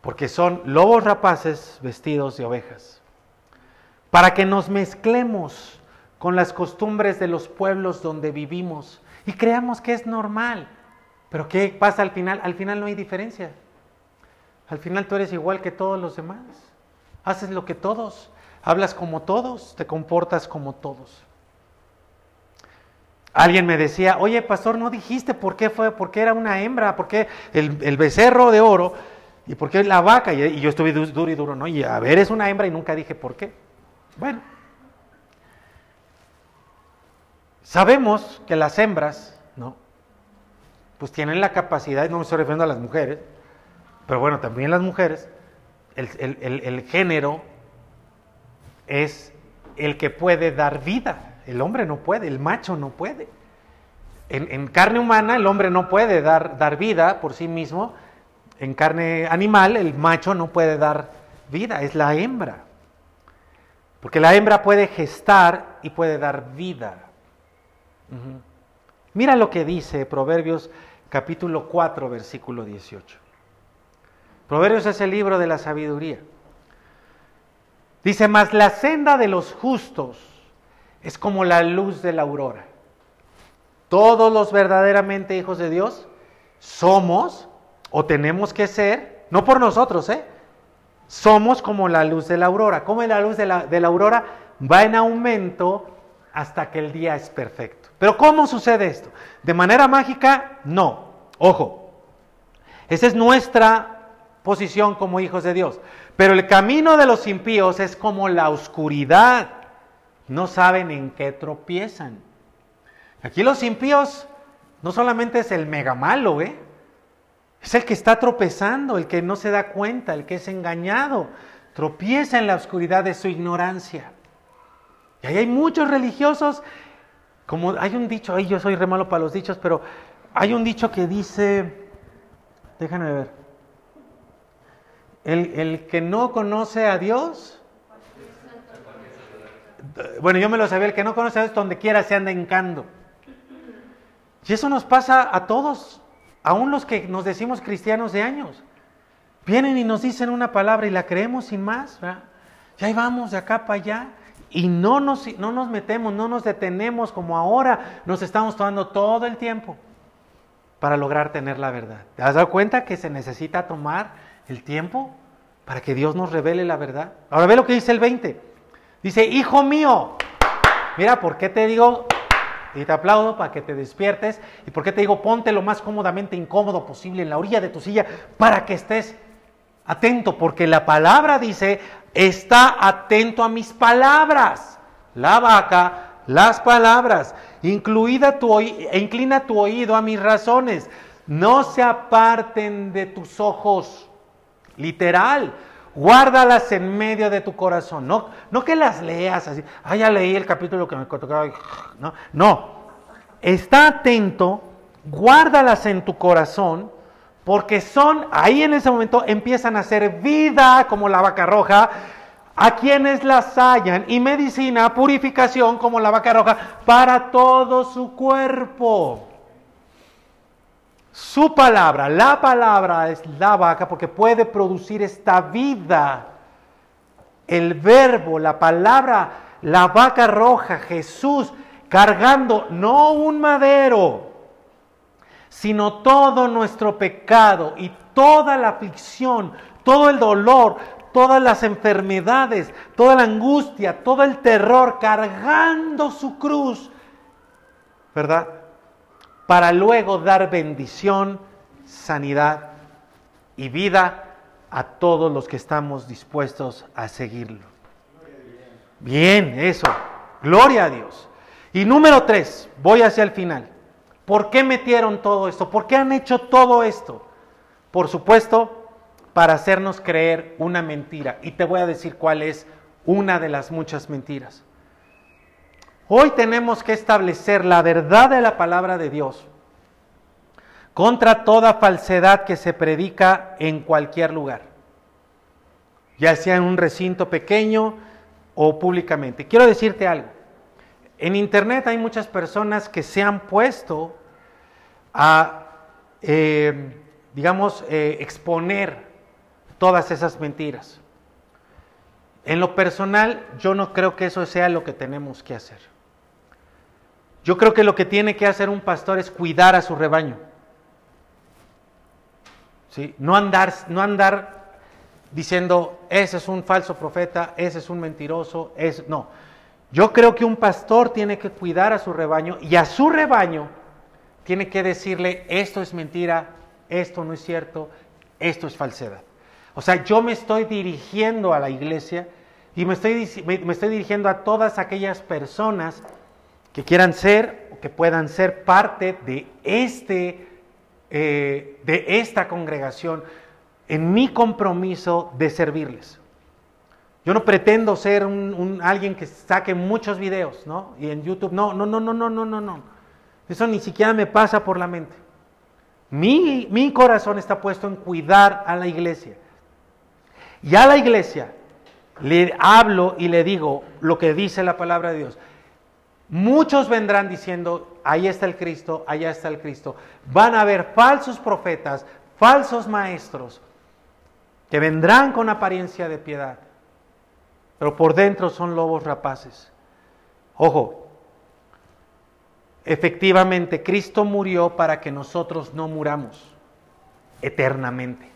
Porque son lobos rapaces vestidos de ovejas. Para que nos mezclemos con las costumbres de los pueblos donde vivimos y creamos que es normal. Pero ¿qué pasa al final? Al final no hay diferencia. Al final tú eres igual que todos los demás. Haces lo que todos hablas como todos, te comportas como todos. Alguien me decía, oye pastor, no dijiste por qué fue, por qué era una hembra, por qué el, becerro de oro y por qué la vaca. Y, yo estuve duro y duro, ¿no? Y a ver, es una hembra y nunca dije por qué. Bueno, sabemos que las hembras. Pues tienen la capacidad, no me estoy refiriendo a las mujeres, pero bueno, también las mujeres, el género es el que puede dar vida. El hombre no puede, el macho no puede. En, carne humana el hombre no puede dar, dar vida por sí mismo. En carne animal el macho no puede dar vida, es la hembra. Porque la hembra puede gestar y puede dar vida. Mira lo que dice Proverbios capítulo 4, versículo 18. Proverbios es el libro de la sabiduría. Dice, más la senda de los justos es como la luz de la aurora. Todos los verdaderamente hijos de Dios somos o tenemos que ser, no por nosotros, ¿eh? Somos como la luz de la aurora. Como la luz de la, de la aurora va en aumento hasta que el día es perfecto. Pero ¿cómo sucede esto? ¿De manera mágica? No. Ojo, esa es nuestra posición como hijos de Dios. Pero el camino de los impíos es como la oscuridad. No saben en qué tropiezan. Aquí los impíos no solamente es el mega malo, ¿eh? Es el que está tropezando, el que no se da cuenta, el que es engañado. tropieza en la oscuridad de su ignorancia. Y ahí hay muchos religiosos, como hay un dicho, ahí yo soy re malo para los dichos, pero hay un dicho que dice, déjame ver, el, el que no conoce a Dios, bueno, yo me lo sabía, el que no conoce a Dios, donde quiera se anda encando. Y eso nos pasa a todos, aún los que nos decimos cristianos de años. Vienen y nos dicen una palabra y la creemos sin más. ¿verdad? Y ahí vamos de acá para allá. Y no nos, no nos metemos, no nos detenemos como ahora nos estamos tomando todo el tiempo para lograr tener la verdad. ¿Te has dado cuenta que se necesita tomar el tiempo para que Dios nos revele la verdad? Ahora ve lo que dice el 20. Dice, hijo mío, mira, ¿por qué te digo? Y te aplaudo para que te despiertes. ¿Y por qué te digo, ponte lo más cómodamente incómodo posible en la orilla de tu silla para que estés atento? Porque la palabra dice, está atento a mis palabras. La vaca, las palabras, incluida tu e inclina tu oído a mis razones. No se aparten de tus ojos. Literal. Guárdalas en medio de tu corazón. No, no que las leas así. Ah, ya leí el capítulo que me tocaba. No, no. Está atento, guárdalas en tu corazón, porque son, ahí en ese momento empiezan a ser vida como la vaca roja, a quienes las hallan, y medicina, purificación como la vaca roja, para todo su cuerpo. Su palabra, la palabra es la vaca porque puede producir esta vida. El verbo, la palabra, la vaca roja, Jesús, cargando no un madero, sino todo nuestro pecado y toda la aflicción, todo el dolor, todas las enfermedades, toda la angustia, todo el terror, cargando su cruz, ¿verdad? para luego dar bendición, sanidad y vida a todos los que estamos dispuestos a seguirlo. Bien, eso. Gloria a Dios. Y número tres, voy hacia el final. ¿Por qué metieron todo esto? ¿Por qué han hecho todo esto? Por supuesto, para hacernos creer una mentira. Y te voy a decir cuál es una de las muchas mentiras. Hoy tenemos que establecer la verdad de la palabra de Dios contra toda falsedad que se predica en cualquier lugar, ya sea en un recinto pequeño o públicamente. Quiero decirte algo. En Internet hay muchas personas que se han puesto a, eh, digamos, eh, exponer todas esas mentiras. En lo personal, yo no creo que eso sea lo que tenemos que hacer. Yo creo que lo que tiene que hacer un pastor es cuidar a su rebaño. ¿Sí? No, andar, no andar diciendo, ese es un falso profeta, ese es un mentiroso, es... no. Yo creo que un pastor tiene que cuidar a su rebaño y a su rebaño tiene que decirle, esto es mentira, esto no es cierto, esto es falsedad. O sea, yo me estoy dirigiendo a la iglesia y me estoy, me estoy dirigiendo a todas aquellas personas que quieran ser o que puedan ser parte de, este, eh, de esta congregación en mi compromiso de servirles. Yo no pretendo ser un, alguien que saque muchos videos, ¿no? Y en YouTube, no, no, no, no, no, no, no, no. Eso ni siquiera me pasa por la mente. Mi, mi corazón está puesto en cuidar a la iglesia. Y a la iglesia le hablo y le digo lo que dice la palabra de Dios. Muchos vendrán diciendo, ahí está el Cristo, allá está el Cristo. Van a haber falsos profetas, falsos maestros, que vendrán con apariencia de piedad, pero por dentro son lobos rapaces. Ojo, efectivamente Cristo murió para que nosotros no muramos eternamente.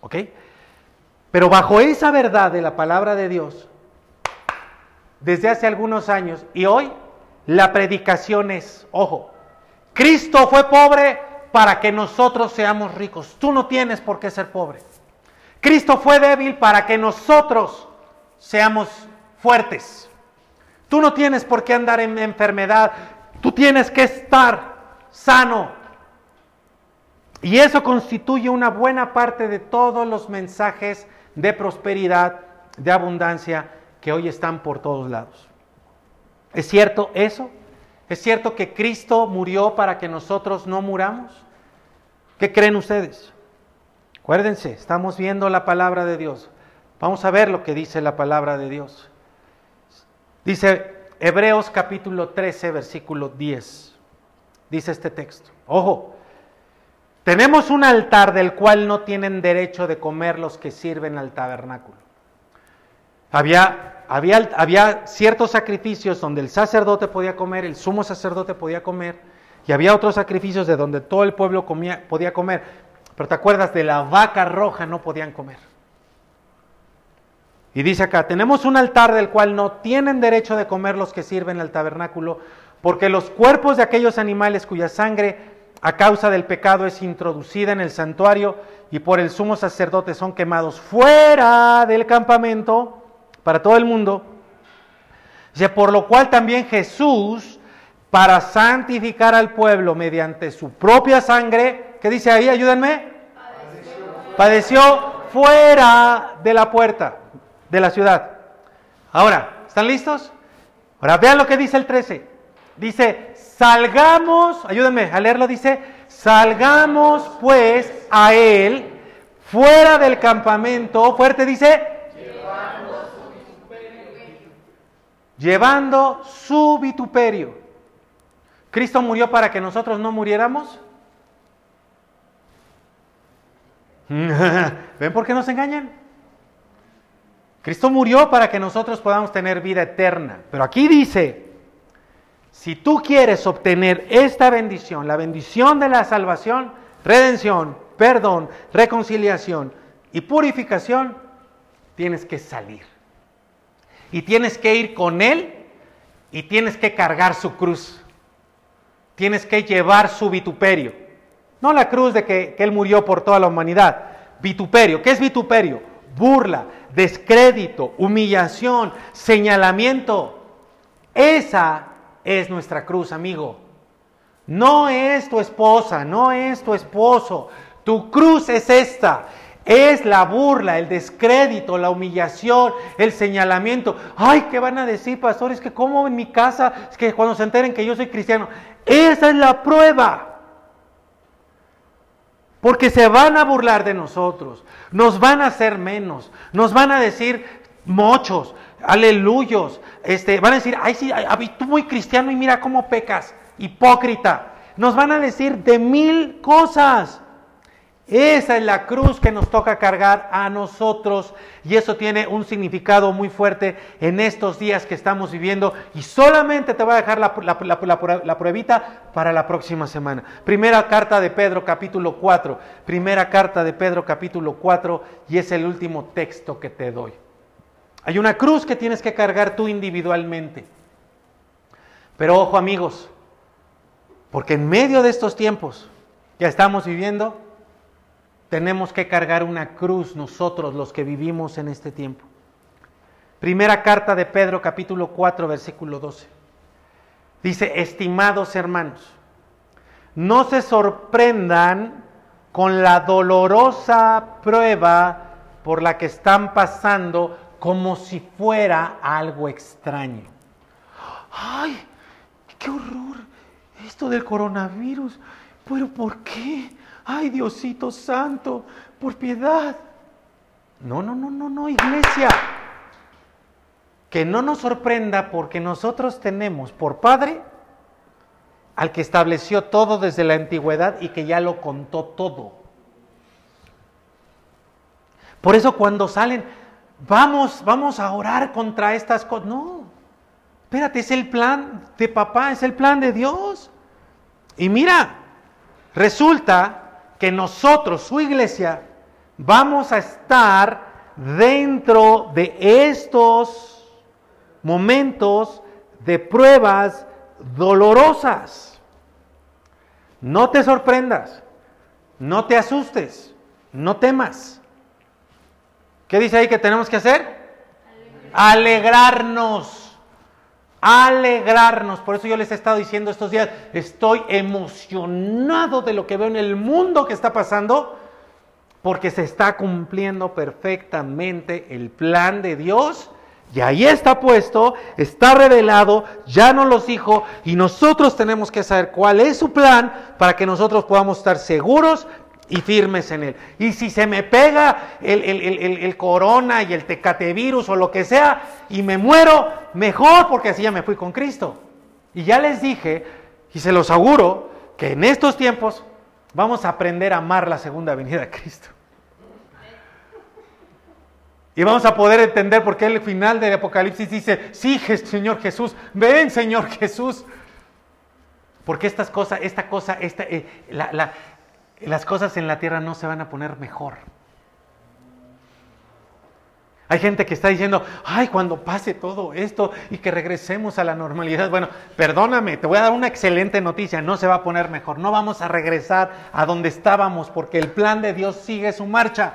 ¿Ok? Pero bajo esa verdad de la palabra de Dios, desde hace algunos años y hoy la predicación es, ojo, Cristo fue pobre para que nosotros seamos ricos. Tú no tienes por qué ser pobre. Cristo fue débil para que nosotros seamos fuertes. Tú no tienes por qué andar en enfermedad. Tú tienes que estar sano. Y eso constituye una buena parte de todos los mensajes de prosperidad, de abundancia que hoy están por todos lados. ¿Es cierto eso? ¿Es cierto que Cristo murió para que nosotros no muramos? ¿Qué creen ustedes? Acuérdense, estamos viendo la palabra de Dios. Vamos a ver lo que dice la palabra de Dios. Dice Hebreos capítulo 13, versículo 10. Dice este texto. Ojo, tenemos un altar del cual no tienen derecho de comer los que sirven al tabernáculo. Había, había, había ciertos sacrificios donde el sacerdote podía comer, el sumo sacerdote podía comer, y había otros sacrificios de donde todo el pueblo podía comer. Pero te acuerdas, de la vaca roja no podían comer. Y dice acá, tenemos un altar del cual no tienen derecho de comer los que sirven al tabernáculo, porque los cuerpos de aquellos animales cuya sangre a causa del pecado es introducida en el santuario y por el sumo sacerdote son quemados fuera del campamento, para todo el mundo. Dice, por lo cual también Jesús, para santificar al pueblo mediante su propia sangre, ¿qué dice ahí? Ayúdenme. Padeció, Padeció fuera de la puerta de la ciudad. Ahora, ¿están listos? Ahora vean lo que dice el 13. Dice, salgamos, ayúdenme a leerlo, dice, salgamos pues a él fuera del campamento, fuerte dice, llevando su vituperio. ¿Cristo murió para que nosotros no muriéramos? ¿Ven por qué nos engañan? Cristo murió para que nosotros podamos tener vida eterna. Pero aquí dice, si tú quieres obtener esta bendición, la bendición de la salvación, redención, perdón, reconciliación y purificación, tienes que salir y tienes que ir con Él y tienes que cargar su cruz. Tienes que llevar su vituperio. No la cruz de que, Él murió por toda la humanidad. Vituperio. ¿Qué es vituperio? Burla, descrédito, humillación, señalamiento. Esa es nuestra cruz, amigo. No es tu esposa, no es tu esposo. Tu cruz es esta es la burla, el descrédito, la humillación, el señalamiento. Ay, ¿qué van a decir, pastores? Que como en mi casa, es que cuando se enteren que yo soy cristiano, esa es la prueba. Porque se van a burlar de nosotros, nos van a hacer menos, nos van a decir mochos, aleluyos, este, van a decir, ay, sí, ay, tú muy cristiano y mira cómo pecas, hipócrita. Nos van a decir de mil cosas. Esa es la cruz que nos toca cargar a nosotros y eso tiene un significado muy fuerte en estos días que estamos viviendo y solamente te voy a dejar la, la, para la próxima semana. Primera carta de Pedro capítulo 4, primera carta de Pedro capítulo 4 y es el último texto que te doy. Hay una cruz que tienes que cargar tú individualmente. Pero ojo amigos, porque en medio de estos tiempos que estamos viviendo, tenemos que cargar una cruz nosotros los que vivimos en este tiempo. Primera carta de Pedro capítulo 4 versículo 12. Dice, estimados hermanos, no se sorprendan con la dolorosa prueba por la que están pasando como si fuera algo extraño. ¡Ay! ¡Qué horror! Esto del coronavirus. ¿Pero por qué? Ay Diosito Santo, por piedad. No, no, no, no, no, iglesia. Que no nos sorprenda porque nosotros tenemos por Padre al que estableció todo desde la antigüedad y que ya lo contó todo. Por eso cuando salen, vamos, vamos a orar contra estas cosas. No, espérate, es el plan de papá, es el plan de Dios. Y mira, resulta que nosotros, su iglesia, vamos a estar dentro de estos momentos de pruebas dolorosas. No te sorprendas, no te asustes, no temas. ¿Qué dice ahí que tenemos que hacer? Alegrarnos alegrarnos. Por eso yo les he estado diciendo estos días, estoy emocionado de lo que veo en el mundo que está pasando, porque se está cumpliendo perfectamente el plan de Dios. Y ahí está puesto, está revelado, ya nos los dijo, y nosotros tenemos que saber cuál es su plan para que nosotros podamos estar seguros y firmes en él. Y si se me pega el, el, corona y el tecatevirus o lo que sea y me muero, mejor porque así ya me fui con Cristo. Y ya les dije, y se los auguro, que en estos tiempos vamos a aprender a amar la segunda venida de Cristo. Y vamos a poder entender por qué el final del Apocalipsis dice, sí, Señor Jesús, ven, Señor Jesús. Porque estas cosas, esta cosa, esta, eh, las cosas en la tierra no se van a poner mejor. Hay gente que está diciendo, ay, cuando pase todo esto y que regresemos a la normalidad. Bueno, perdóname, te voy a dar una excelente noticia, no se va a poner mejor, no vamos a regresar a donde estábamos porque el plan de Dios sigue su marcha.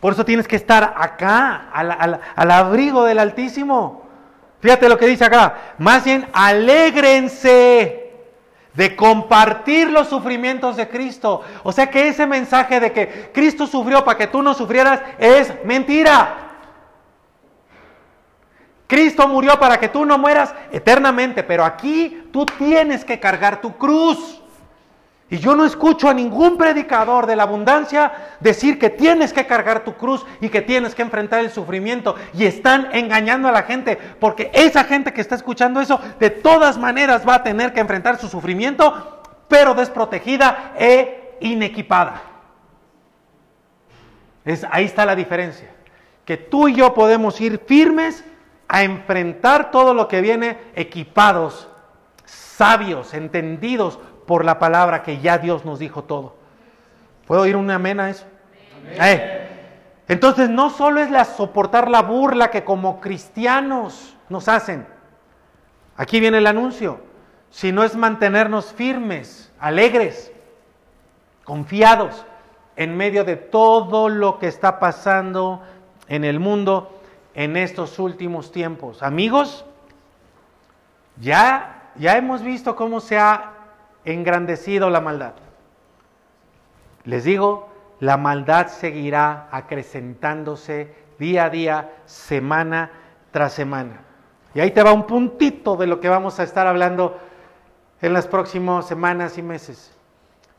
Por eso tienes que estar acá, al, al abrigo del Altísimo. Fíjate lo que dice acá, más bien alégrense de compartir los sufrimientos de Cristo. O sea que ese mensaje de que Cristo sufrió para que tú no sufrieras es mentira. Cristo murió para que tú no mueras eternamente, pero aquí tú tienes que cargar tu cruz. Y yo no escucho a ningún predicador de la abundancia decir que tienes que cargar tu cruz y que tienes que enfrentar el sufrimiento. Y están engañando a la gente, porque esa gente que está escuchando eso, de todas maneras va a tener que enfrentar su sufrimiento, pero desprotegida e inequipada. Es, ahí está la diferencia. Que tú y yo podemos ir firmes a enfrentar todo lo que viene equipados, sabios, entendidos, por la palabra que ya Dios nos dijo todo. ¿Puedo oír un amén a eso? Eh. Entonces no solo es la soportar la burla que como cristianos nos hacen. Aquí viene el anuncio. Sino es mantenernos firmes, alegres, confiados en medio de todo lo que está pasando en el mundo en estos últimos tiempos. Amigos, ya, ya hemos visto cómo se ha engrandecido la maldad. Les digo, la maldad seguirá acrecentándose día a día, semana tras semana. Y ahí te va un puntito de lo que vamos a estar hablando en las próximas semanas y meses.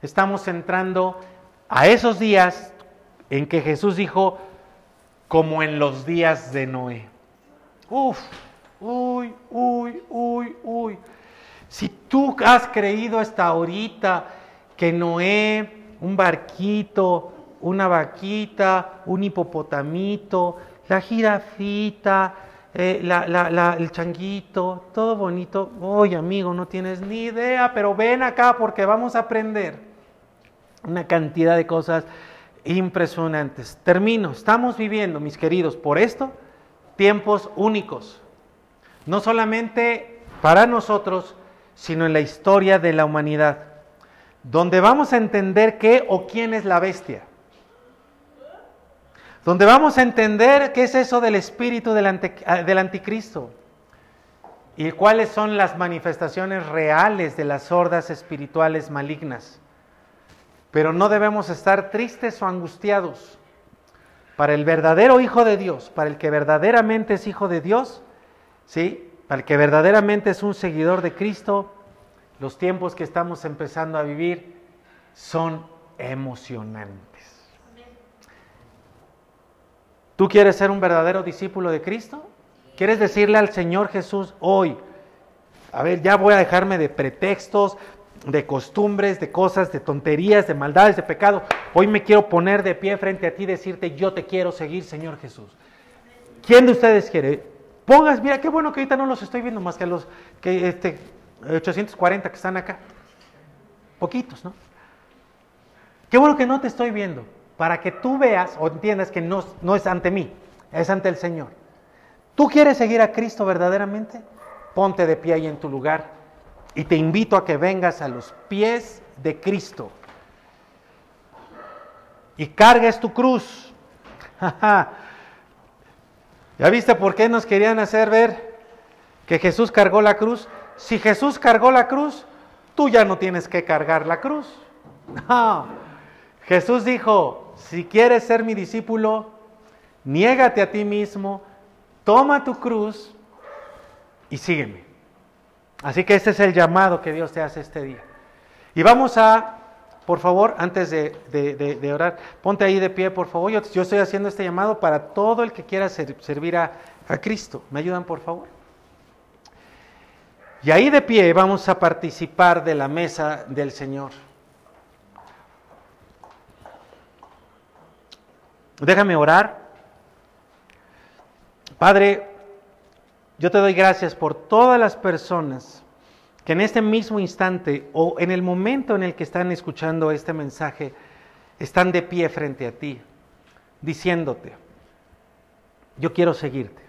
Estamos entrando a esos días en que Jesús dijo, como en los días de Noé. Uf, uy, uy, uy, uy. Si tú has creído hasta ahorita que Noé, un barquito, una vaquita, un hipopotamito, la jirafita, eh, el changuito, todo bonito. Oye, amigo, no tienes ni idea, pero ven acá porque vamos a aprender una cantidad de cosas impresionantes. Termino. Estamos viviendo, mis queridos, por esto, tiempos únicos. No solamente para nosotros, sino en la historia de la humanidad, donde vamos a entender qué o quién es la bestia, donde vamos a entender qué es eso del espíritu del, ah, del anticristo y cuáles son las manifestaciones reales de las hordas espirituales malignas. Pero no debemos estar tristes o angustiados. Para el verdadero Hijo de Dios, para el que verdaderamente es Hijo de Dios, ¿sí? Para el que verdaderamente es un seguidor de Cristo, los tiempos que estamos empezando a vivir son emocionantes. ¿Tú quieres ser un verdadero discípulo de Cristo? ¿Quieres decirle al Señor Jesús hoy, a ver, ya voy a dejarme de pretextos, de costumbres, de cosas, de tonterías, de maldades, de pecado. Hoy me quiero poner de pie frente a ti y decirte, yo te quiero seguir, Señor Jesús. ¿Quién de ustedes quiere? Pongas, mira, qué bueno que ahorita no los estoy viendo más que los que este 840 que están acá. Poquitos, ¿no? Qué bueno que no te estoy viendo, para que tú veas o entiendas que no, no es ante mí, es ante el Señor. ¿Tú quieres seguir a Cristo verdaderamente? Ponte de pie ahí en tu lugar y te invito a que vengas a los pies de Cristo y cargues tu cruz. ¿Ya viste por qué nos querían hacer ver que Jesús cargó la cruz? Si Jesús cargó la cruz, tú ya no tienes que cargar la cruz. Jesús dijo, si quieres ser mi discípulo, niégate a ti mismo, toma tu cruz y sígueme. Así que este es el llamado que Dios te hace este día. Y vamos a, por favor, antes de, orar, ponte ahí de pie, por favor. Yo, estoy haciendo este llamado para todo el que quiera servir a, a Cristo. ¿Me ayudan, por favor? Y ahí de pie vamos a participar de la mesa del Señor. Déjame orar. Padre, yo te doy gracias por todas las personas en este mismo instante o en el momento en el que están escuchando este mensaje, están de pie frente a ti, diciéndote, yo quiero seguirte.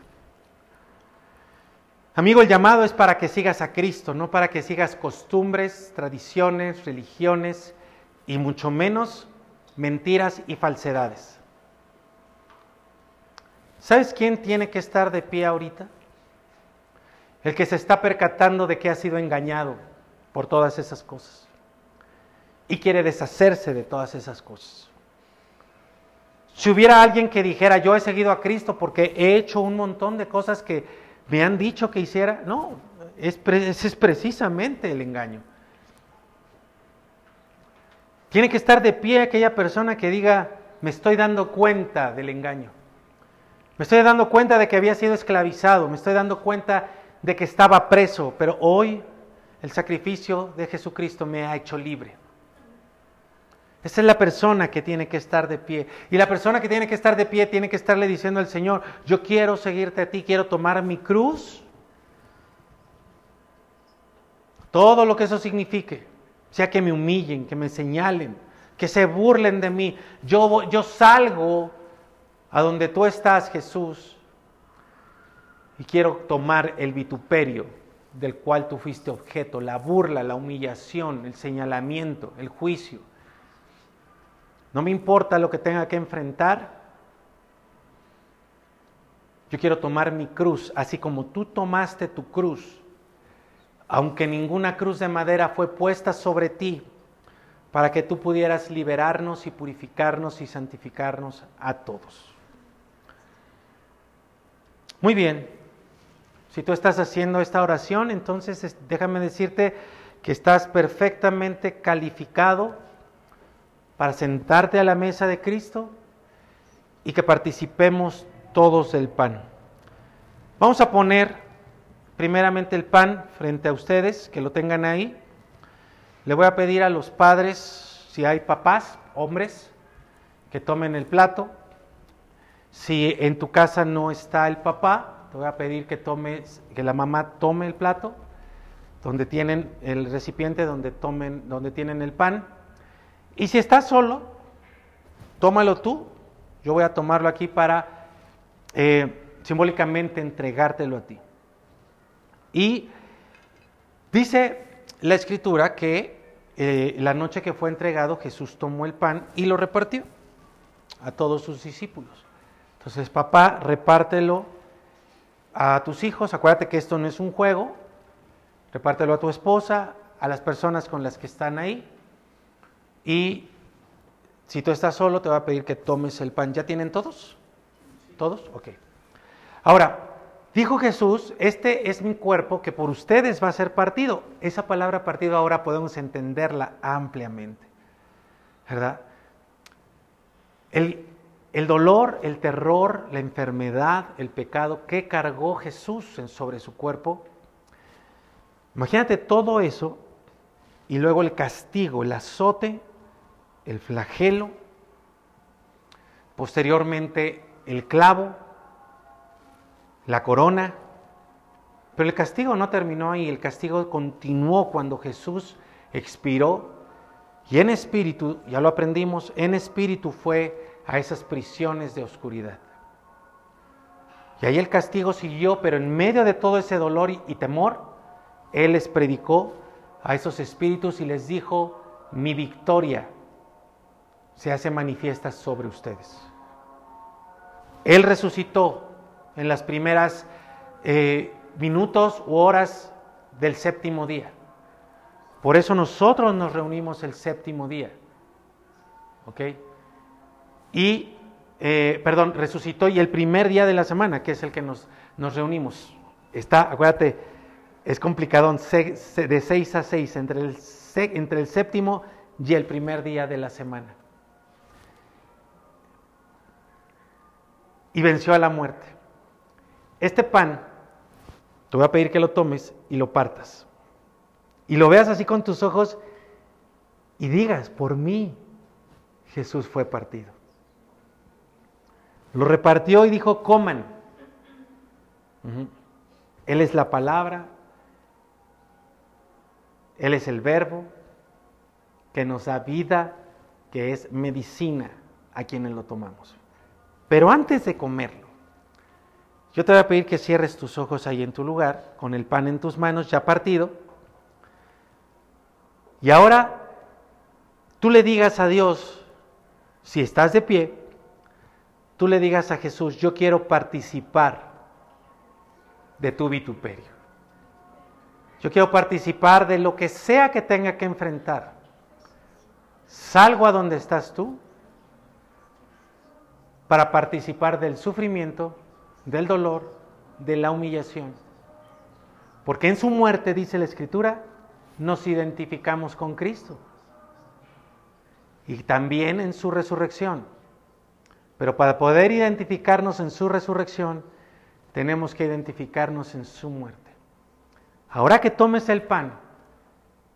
Amigo, el llamado es para que sigas a Cristo, no para que sigas costumbres, tradiciones, religiones y mucho menos mentiras y falsedades. ¿Sabes quién tiene que estar de pie ahorita? El que se está percatando de que ha sido engañado por todas esas cosas y quiere deshacerse de todas esas cosas. Si hubiera alguien que dijera, yo he seguido a Cristo porque he hecho un montón de cosas que me han dicho que hiciera. No, es, ese es precisamente el engaño. Tiene que estar de pie aquella persona que diga, me estoy dando cuenta del engaño. Me estoy dando cuenta de que había sido esclavizado, me estoy dando cuenta de que estaba preso, pero hoy el sacrificio de Jesucristo me ha hecho libre. Esa es la persona que tiene que estar de pie. Y la persona que tiene que estar de pie tiene que estarle diciendo al Señor, yo quiero seguirte a ti, quiero tomar mi cruz. Todo lo que eso signifique, sea que me humillen, que me señalen, que se burlen de mí. Yo, yo salgo a donde tú estás, Jesús, y quiero tomar el vituperio del cual tú fuiste objeto, la burla, la humillación, el señalamiento, el juicio no me importa lo que tenga que enfrentar. Yo quiero tomar mi cruz, así como tú tomaste tu cruz, aunque ninguna cruz de madera fue puesta sobre ti, para que tú pudieras liberarnos y purificarnos y santificarnos a todos. Muy bien, si tú estás haciendo esta oración, entonces déjame decirte que estás perfectamente calificado para sentarte a la mesa de Cristo y que participemos todos del pan. Vamos a poner primeramente el pan frente a ustedes, que lo tengan ahí. Le voy a pedir a los padres, si hay papás, hombres, que tomen el plato. Si en tu casa no está el papá, te voy a pedir que tomes, que la mamá tome el plato, donde tienen el recipiente donde tomen, donde tienen el pan. Y si estás solo, tómalo tú. Yo voy a tomarlo aquí para eh, simbólicamente entregártelo a ti. Y dice la escritura que eh, la noche que fue entregado Jesús tomó el pan y lo repartió a todos sus discípulos. Entonces, papá, repártelo a tus hijos. Acuérdate que esto no es un juego. Repártelo a tu esposa, a las personas con las que están ahí. Y si tú estás solo, te va a pedir que tomes el pan. ¿Ya tienen todos? ¿Todos? Ok. Ahora, dijo Jesús, este es mi cuerpo que por ustedes va a ser partido. Esa palabra partido ahora podemos entenderla ampliamente. ¿Verdad? El, el dolor, el terror, la enfermedad, el pecado que cargó Jesús sobre su cuerpo. Imagínate todo eso y luego el castigo, el azote el flagelo, posteriormente el clavo, la corona, pero el castigo no terminó ahí, el castigo continuó cuando Jesús expiró y en espíritu, ya lo aprendimos, en espíritu fue a esas prisiones de oscuridad. Y ahí el castigo siguió, pero en medio de todo ese dolor y, temor, Él les predicó a esos espíritus y les dijo, mi victoria se hace manifiesta sobre ustedes. Él resucitó en las primeras eh, minutos u horas del séptimo día. Por eso nosotros nos reunimos el séptimo día. ¿Ok? Y, eh, perdón, resucitó y el primer día de la semana, que es el que nos, nos reunimos. Está, acuérdate, es complicado, de 6 a 6, entre el, entre el séptimo y el primer día de la semana. Y venció a la muerte. Este pan, te voy a pedir que lo tomes y lo partas. Y lo veas así con tus ojos y digas, por mí Jesús fue partido. Lo repartió y dijo, coman. Él es la palabra, Él es el verbo que nos da vida, que es medicina a quienes lo tomamos. Pero antes de comerlo, yo te voy a pedir que cierres tus ojos ahí en tu lugar, con el pan en tus manos ya partido. Y ahora tú le digas a Dios, si estás de pie, tú le digas a Jesús, yo quiero participar de tu vituperio. Yo quiero participar de lo que sea que tenga que enfrentar. Salgo a donde estás tú para participar del sufrimiento, del dolor, de la humillación. Porque en su muerte, dice la Escritura, nos identificamos con Cristo. Y también en su resurrección. Pero para poder identificarnos en su resurrección, tenemos que identificarnos en su muerte. Ahora que tomes el pan,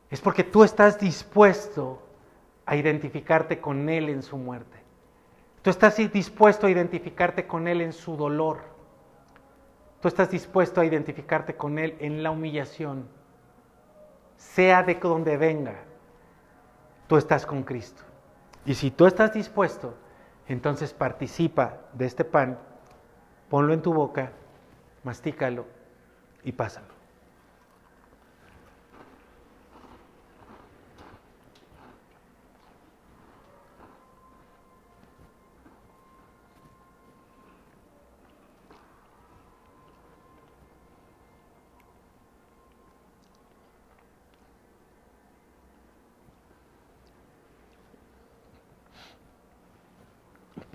es porque tú estás dispuesto a identificarte con Él en su muerte. Tú estás dispuesto a identificarte con Él en su dolor. Tú estás dispuesto a identificarte con Él en la humillación. Sea de donde venga, tú estás con Cristo. Y si tú estás dispuesto, entonces participa de este pan, ponlo en tu boca mastícalo y pásalo.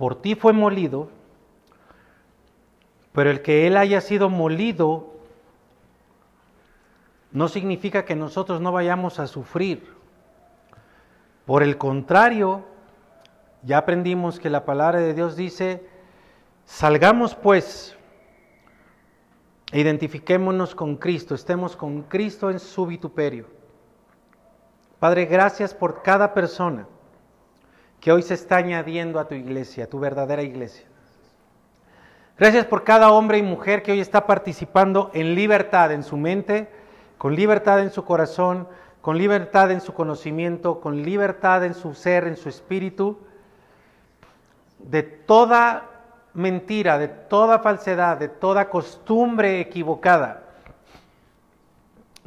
Por ti fue molido pero el que Él haya sido molido no significa que nosotros no vayamos a sufrir. Por el contrario, ya aprendimos que la palabra de Dios dice, salgamos pues, e identifiquémonos con Cristo, estemos con Cristo en su vituperio. Padre, gracias por cada persona que hoy se está añadiendo a tu iglesia, a tu verdadera iglesia. Gracias por cada hombre y mujer que hoy está participando en libertad en su mente, con libertad en su corazón, con libertad en su conocimiento, con libertad en su ser, en su espíritu, de toda mentira, de toda falsedad, de toda costumbre equivocada.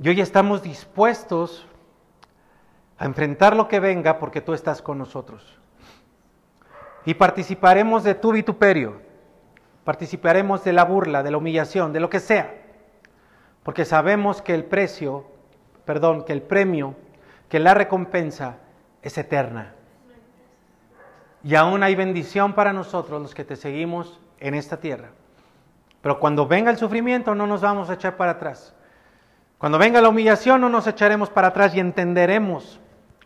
Y hoy estamos dispuestos a enfrentar lo que venga porque tú estás con nosotros. Y participaremos de tu vituperio participaremos de la burla, de la humillación, de lo que sea, porque sabemos que el precio, perdón, que el premio, que la recompensa es eterna. Y aún hay bendición para nosotros los que te seguimos en esta tierra. Pero cuando venga el sufrimiento no nos vamos a echar para atrás. Cuando venga la humillación no nos echaremos para atrás y entenderemos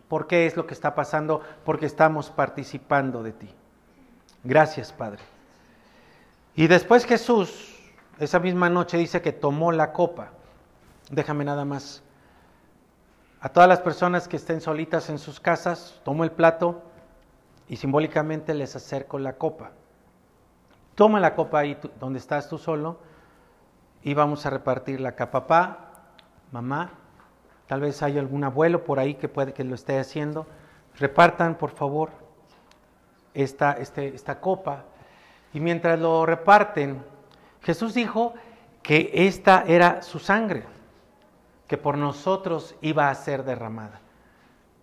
por qué es lo que está pasando, porque estamos participando de ti. Gracias, Padre. Y después Jesús, esa misma noche, dice que tomó la copa. Déjame nada más. A todas las personas que estén solitas en sus casas, tomo el plato y simbólicamente les acerco la copa. Toma la copa ahí donde estás tú solo y vamos a repartirla acá. Papá, mamá, tal vez hay algún abuelo por ahí que puede que lo esté haciendo. Repartan, por favor, esta, este, esta copa y mientras lo reparten, Jesús dijo que esta era su sangre, que por nosotros iba a ser derramada.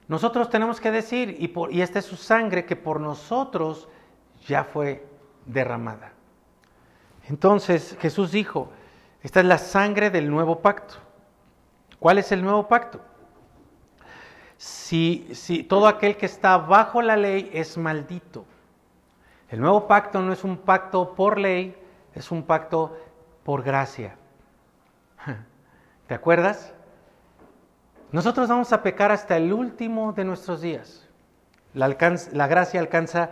Nosotros tenemos que decir, y, por, y esta es su sangre que por nosotros ya fue derramada. Entonces Jesús dijo, esta es la sangre del nuevo pacto. ¿Cuál es el nuevo pacto? Si, todo aquel que está bajo la ley es maldito. El nuevo pacto no es un pacto por ley, es un pacto por gracia. ¿Te acuerdas? Nosotros vamos a pecar hasta el último de nuestros días. La, gracia alcanza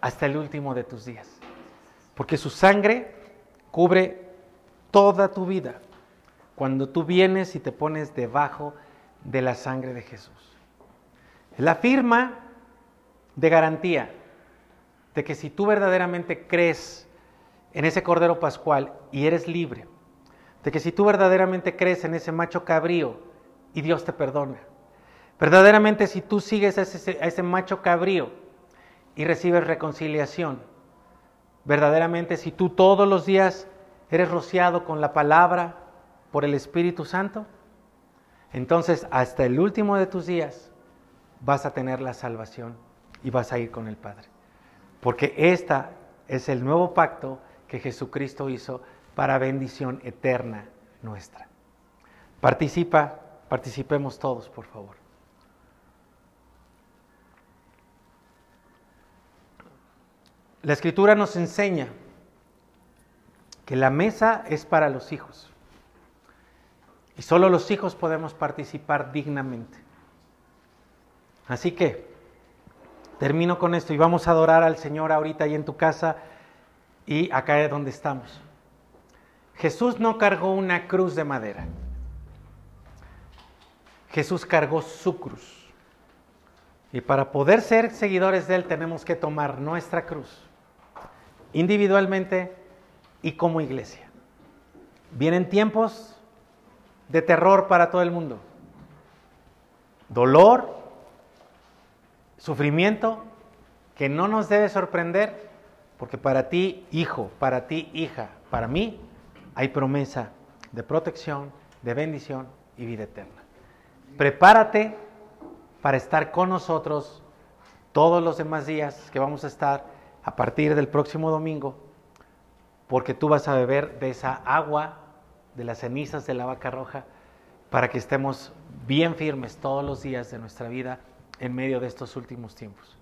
hasta el último de tus días. Porque su sangre cubre toda tu vida. Cuando tú vienes y te pones debajo de la sangre de Jesús. La firma de garantía de que si tú verdaderamente crees en ese Cordero Pascual y eres libre, de que si tú verdaderamente crees en ese macho cabrío y Dios te perdona, verdaderamente si tú sigues a ese, macho cabrío y recibes reconciliación, verdaderamente si tú todos los días eres rociado con la palabra por el Espíritu Santo, entonces hasta el último de tus días vas a tener la salvación y vas a ir con el Padre. Porque esta es el nuevo pacto que Jesucristo hizo para bendición eterna nuestra. Participa, participemos todos, por favor. La escritura nos enseña que la mesa es para los hijos y solo los hijos podemos participar dignamente. Así que termino con esto y vamos a adorar al Señor ahorita ahí en tu casa y acá es donde estamos. Jesús no cargó una cruz de madera. Jesús cargó su cruz. Y para poder ser seguidores de Él tenemos que tomar nuestra cruz, individualmente y como iglesia. Vienen tiempos de terror para todo el mundo. Dolor, sufrimiento que no nos debe sorprender, porque para ti, hijo, para ti, hija, para mí, hay promesa de protección, de bendición y vida eterna. Prepárate para estar con nosotros todos los demás días que vamos a estar a partir del próximo domingo, porque tú vas a beber de esa agua de las cenizas de la vaca roja, para que estemos bien firmes todos los días de nuestra vida en medio de estos últimos tiempos.